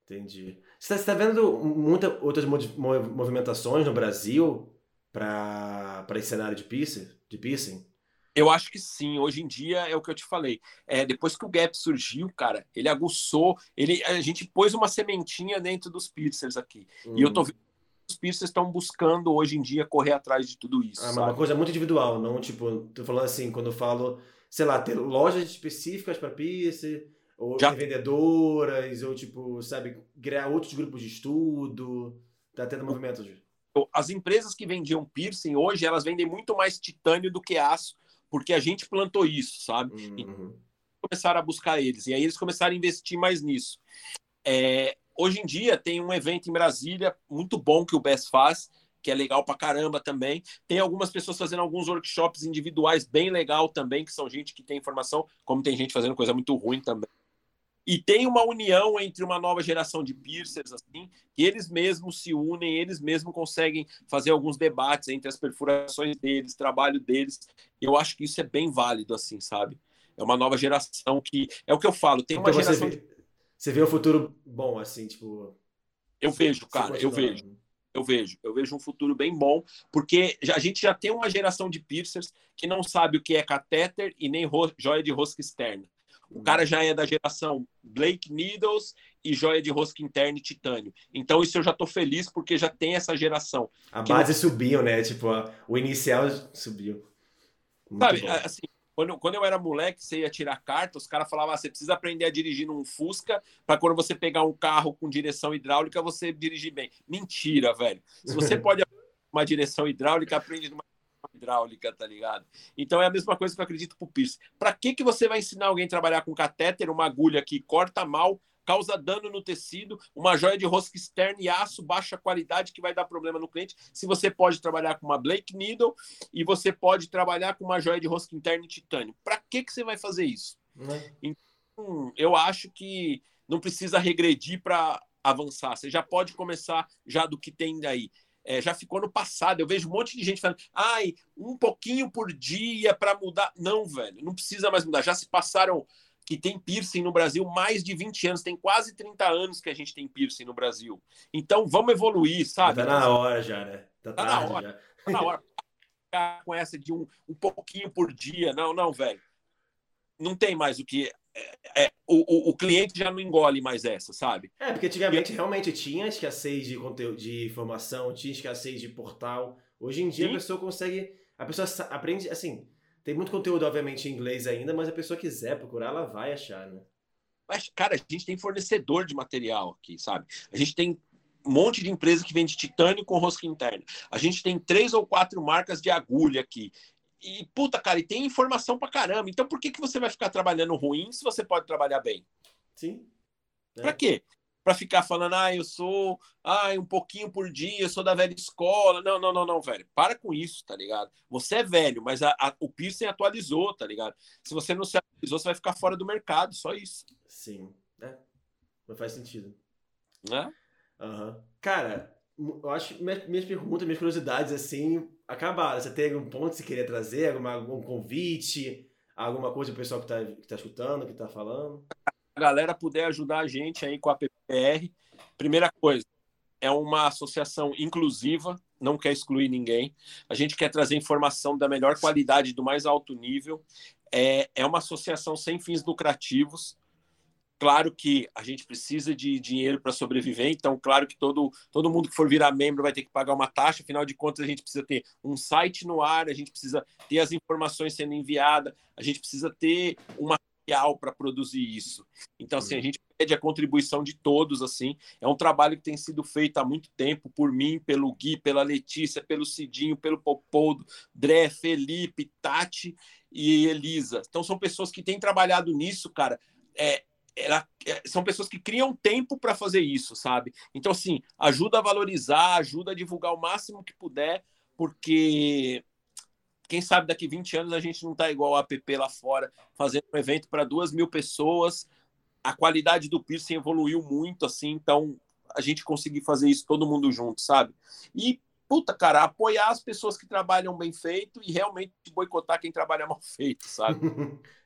Entendi. Você está tá vendo muitas outras movimentações no Brasil para esse cenário de piercing, de piercing? Eu acho que sim. Hoje em dia é o que eu te falei. É, depois que o Gap surgiu, cara, ele aguçou. Ele, a gente pôs uma sementinha dentro dos piercers aqui. Hum. E eu tô hum. vendo que os piercers estão buscando hoje em dia correr atrás de tudo isso. Ah, mas uma coisa muito individual, não tipo, tô falando assim, quando eu falo, sei lá, ter lojas específicas para piercing ou Já... vendedoras, ou tipo, sabe, criar outros grupos de estudo. Tá tendo movimentos. As empresas que vendiam piercing hoje, elas vendem muito mais titânio do que aço, porque a gente plantou isso, sabe? Uhum. E começaram a buscar eles. E aí eles começaram a investir mais nisso. É, hoje em dia tem um evento em Brasília muito bom que o BES faz, que é legal pra caramba também. Tem algumas pessoas fazendo alguns workshops individuais bem legal também, que são gente que tem informação, como tem gente fazendo coisa muito ruim também. E tem uma união entre uma nova geração de piercers, assim, que eles mesmos se unem, eles mesmos conseguem fazer alguns debates entre as perfurações deles, trabalho deles. Eu acho que isso é bem válido, assim, sabe? É uma nova geração que. É o que eu falo, tem uma então geração. Você vê, você vê um futuro bom, assim, tipo. Eu vejo, cara, eu vejo. Eu vejo, eu vejo um futuro bem bom, porque a gente já tem uma geração de piercers que não sabe o que é catéter e nem joia de rosca externa. O cara já é da geração Blake Needles e joia de rosca interna e titânio. Então isso eu já tô feliz porque já tem essa geração. A base não... subiu, né? Tipo, o inicial subiu. Muito Sabe, bom. assim, quando, quando eu era moleque, você ia tirar carta, os caras falavam, ah, você precisa aprender a dirigir num Fusca para quando você pegar um carro com direção hidráulica, você dirigir bem. Mentira, velho. Se você pode uma direção hidráulica, aprende numa hidráulica, tá ligado? Então é a mesma coisa que eu acredito pro Pierce. Para que que você vai ensinar alguém a trabalhar com catéter, uma agulha que corta mal, causa dano no tecido, uma joia de rosca externa e aço, baixa qualidade que vai dar problema no cliente, se você pode trabalhar com uma Blake Needle e você pode trabalhar com uma joia de rosca interna e titânio. Para que que você vai fazer isso? Uhum. Então, eu acho que não precisa regredir para avançar. Você já pode começar já do que tem aí é, já ficou no passado. Eu vejo um monte de gente falando, ai, um pouquinho por dia para mudar. Não, velho, não precisa mais mudar. Já se passaram que tem piercing no Brasil mais de 20 anos, tem quase 30 anos que a gente tem piercing no Brasil. Então vamos evoluir, sabe? Tá na hora já, né? Tá, tá na hora. Já. Tá na hora. Com essa de um, um pouquinho por dia. Não, não, velho. Não tem mais o que é, o, o, cliente já não engole mais essa, sabe? É, porque antigamente e... realmente tinha escassez de conteúdo, de informação, tinha escassez de portal. Hoje em dia Sim. a pessoa consegue. A pessoa aprende, assim, tem muito conteúdo, obviamente, em inglês ainda, mas a pessoa quiser procurar, ela vai achar, né? Mas, cara, a gente tem fornecedor de material aqui, sabe? A gente tem um monte de empresa que vende titânio com rosca interna. A gente tem três ou quatro marcas de agulha aqui. E, puta, cara, e tem informação pra caramba. Então por que, que você vai ficar trabalhando ruim se você pode trabalhar bem? Sim. É. Pra quê? Pra ficar falando, ah, eu sou, ah, um pouquinho por dia, eu sou da velha escola. Não, não, não, não, velho. Para com isso, tá ligado? Você é velho, mas a, a, o piercing atualizou, tá ligado? Se você não se atualizou, você vai ficar fora do mercado, só isso. Sim. É. Não faz sentido. Né? Aham. Uhum. Cara, eu acho minhas, minhas perguntas, minhas curiosidades, assim, acabaram. Você tem algum ponto que você queria trazer? Alguma, algum convite? Alguma coisa o pessoal que está que tá escutando, que está falando? A galera puder ajudar a gente aí com a PR. Primeira coisa, é uma associação inclusiva, não quer excluir ninguém. A gente quer trazer informação da melhor qualidade, do mais alto nível. É, é uma associação sem fins lucrativos. Claro que a gente precisa de dinheiro para sobreviver, então, claro que todo, todo mundo que for virar membro vai ter que pagar uma taxa, afinal de contas, a gente precisa ter um site no ar, a gente precisa ter as informações sendo enviadas, a gente precisa ter uma material para produzir isso. Então, assim, a gente pede a contribuição de todos, assim. É um trabalho que tem sido feito há muito tempo por mim, pelo Gui, pela Letícia, pelo Cidinho, pelo Popoldo, Dré, Felipe, Tati e Elisa. Então, são pessoas que têm trabalhado nisso, cara. É, ela, é, são pessoas que criam tempo para fazer isso, sabe? Então, assim, ajuda a valorizar, ajuda a divulgar o máximo que puder, porque quem sabe daqui 20 anos a gente não está igual a app lá fora, fazendo um evento para duas mil pessoas. A qualidade do piercing evoluiu muito, assim, então a gente conseguir fazer isso todo mundo junto, sabe? E, puta, cara, apoiar as pessoas que trabalham bem feito e realmente boicotar quem trabalha mal feito, sabe?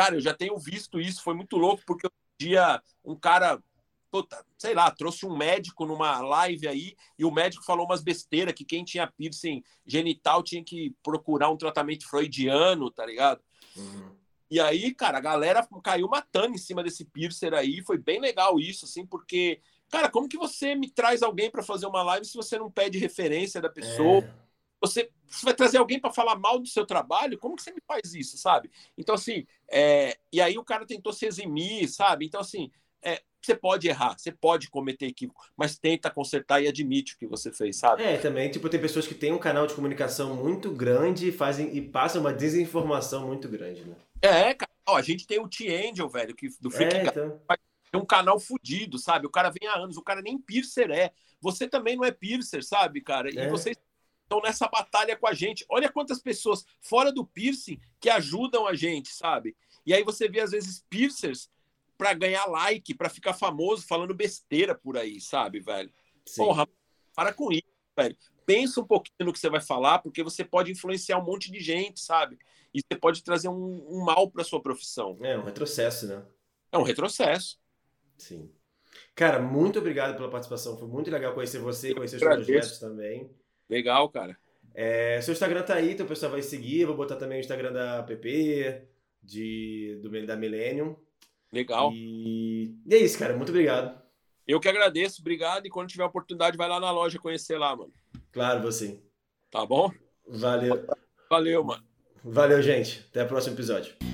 cara, eu já tenho visto isso, foi muito louco, porque um dia um cara puta, sei lá, trouxe um médico numa live aí e o médico falou umas besteiras que quem tinha piercing genital tinha que procurar um tratamento freudiano, tá ligado? Uhum. E aí, cara, a galera caiu matando em cima desse piercer aí, foi bem legal isso, assim, porque, cara, como que você me traz alguém para fazer uma live se você não pede referência da pessoa? É. Você, você, vai trazer alguém para falar mal do seu trabalho? Como que você me faz isso, sabe? Então, assim, é... e aí o cara tentou se eximir, sabe? Então, assim, é, você pode errar, você pode cometer equívoco, mas tenta consertar e admite o que você fez, sabe? É, também, tipo, tem pessoas que têm um canal de comunicação muito grande e fazem e passam uma desinformação muito grande, né? É, cara, ó, a gente tem o T-Angel, velho, que do Freak é, então... um canal fudido, sabe? O cara vem há anos, o cara nem piercer é. Você também não é piercer, sabe, cara? E é. vocês estão nessa batalha com a gente. Olha quantas pessoas fora do piercing que ajudam a gente, sabe? E aí você vê às vezes piercers para ganhar like, para ficar famoso falando besteira por aí, sabe, velho? Sim. Porra, para com isso, velho. Pensa um pouquinho no que você vai falar, porque você pode influenciar um monte de gente, sabe? E você pode trazer um, um mal para sua profissão. É um retrocesso, né? É um retrocesso. Sim. Cara, muito obrigado pela participação. Foi muito legal conhecer você, conhecer os projetos também. Legal, cara. É, seu Instagram tá aí, então o pessoal vai seguir. Eu vou botar também o Instagram da PP, de, do, da Millennium. Legal. E... e é isso, cara. Muito obrigado. Eu que agradeço, obrigado. E quando tiver oportunidade, vai lá na loja conhecer lá, mano. Claro, você. Tá bom? Valeu. Valeu, mano. Valeu, gente. Até o próximo episódio.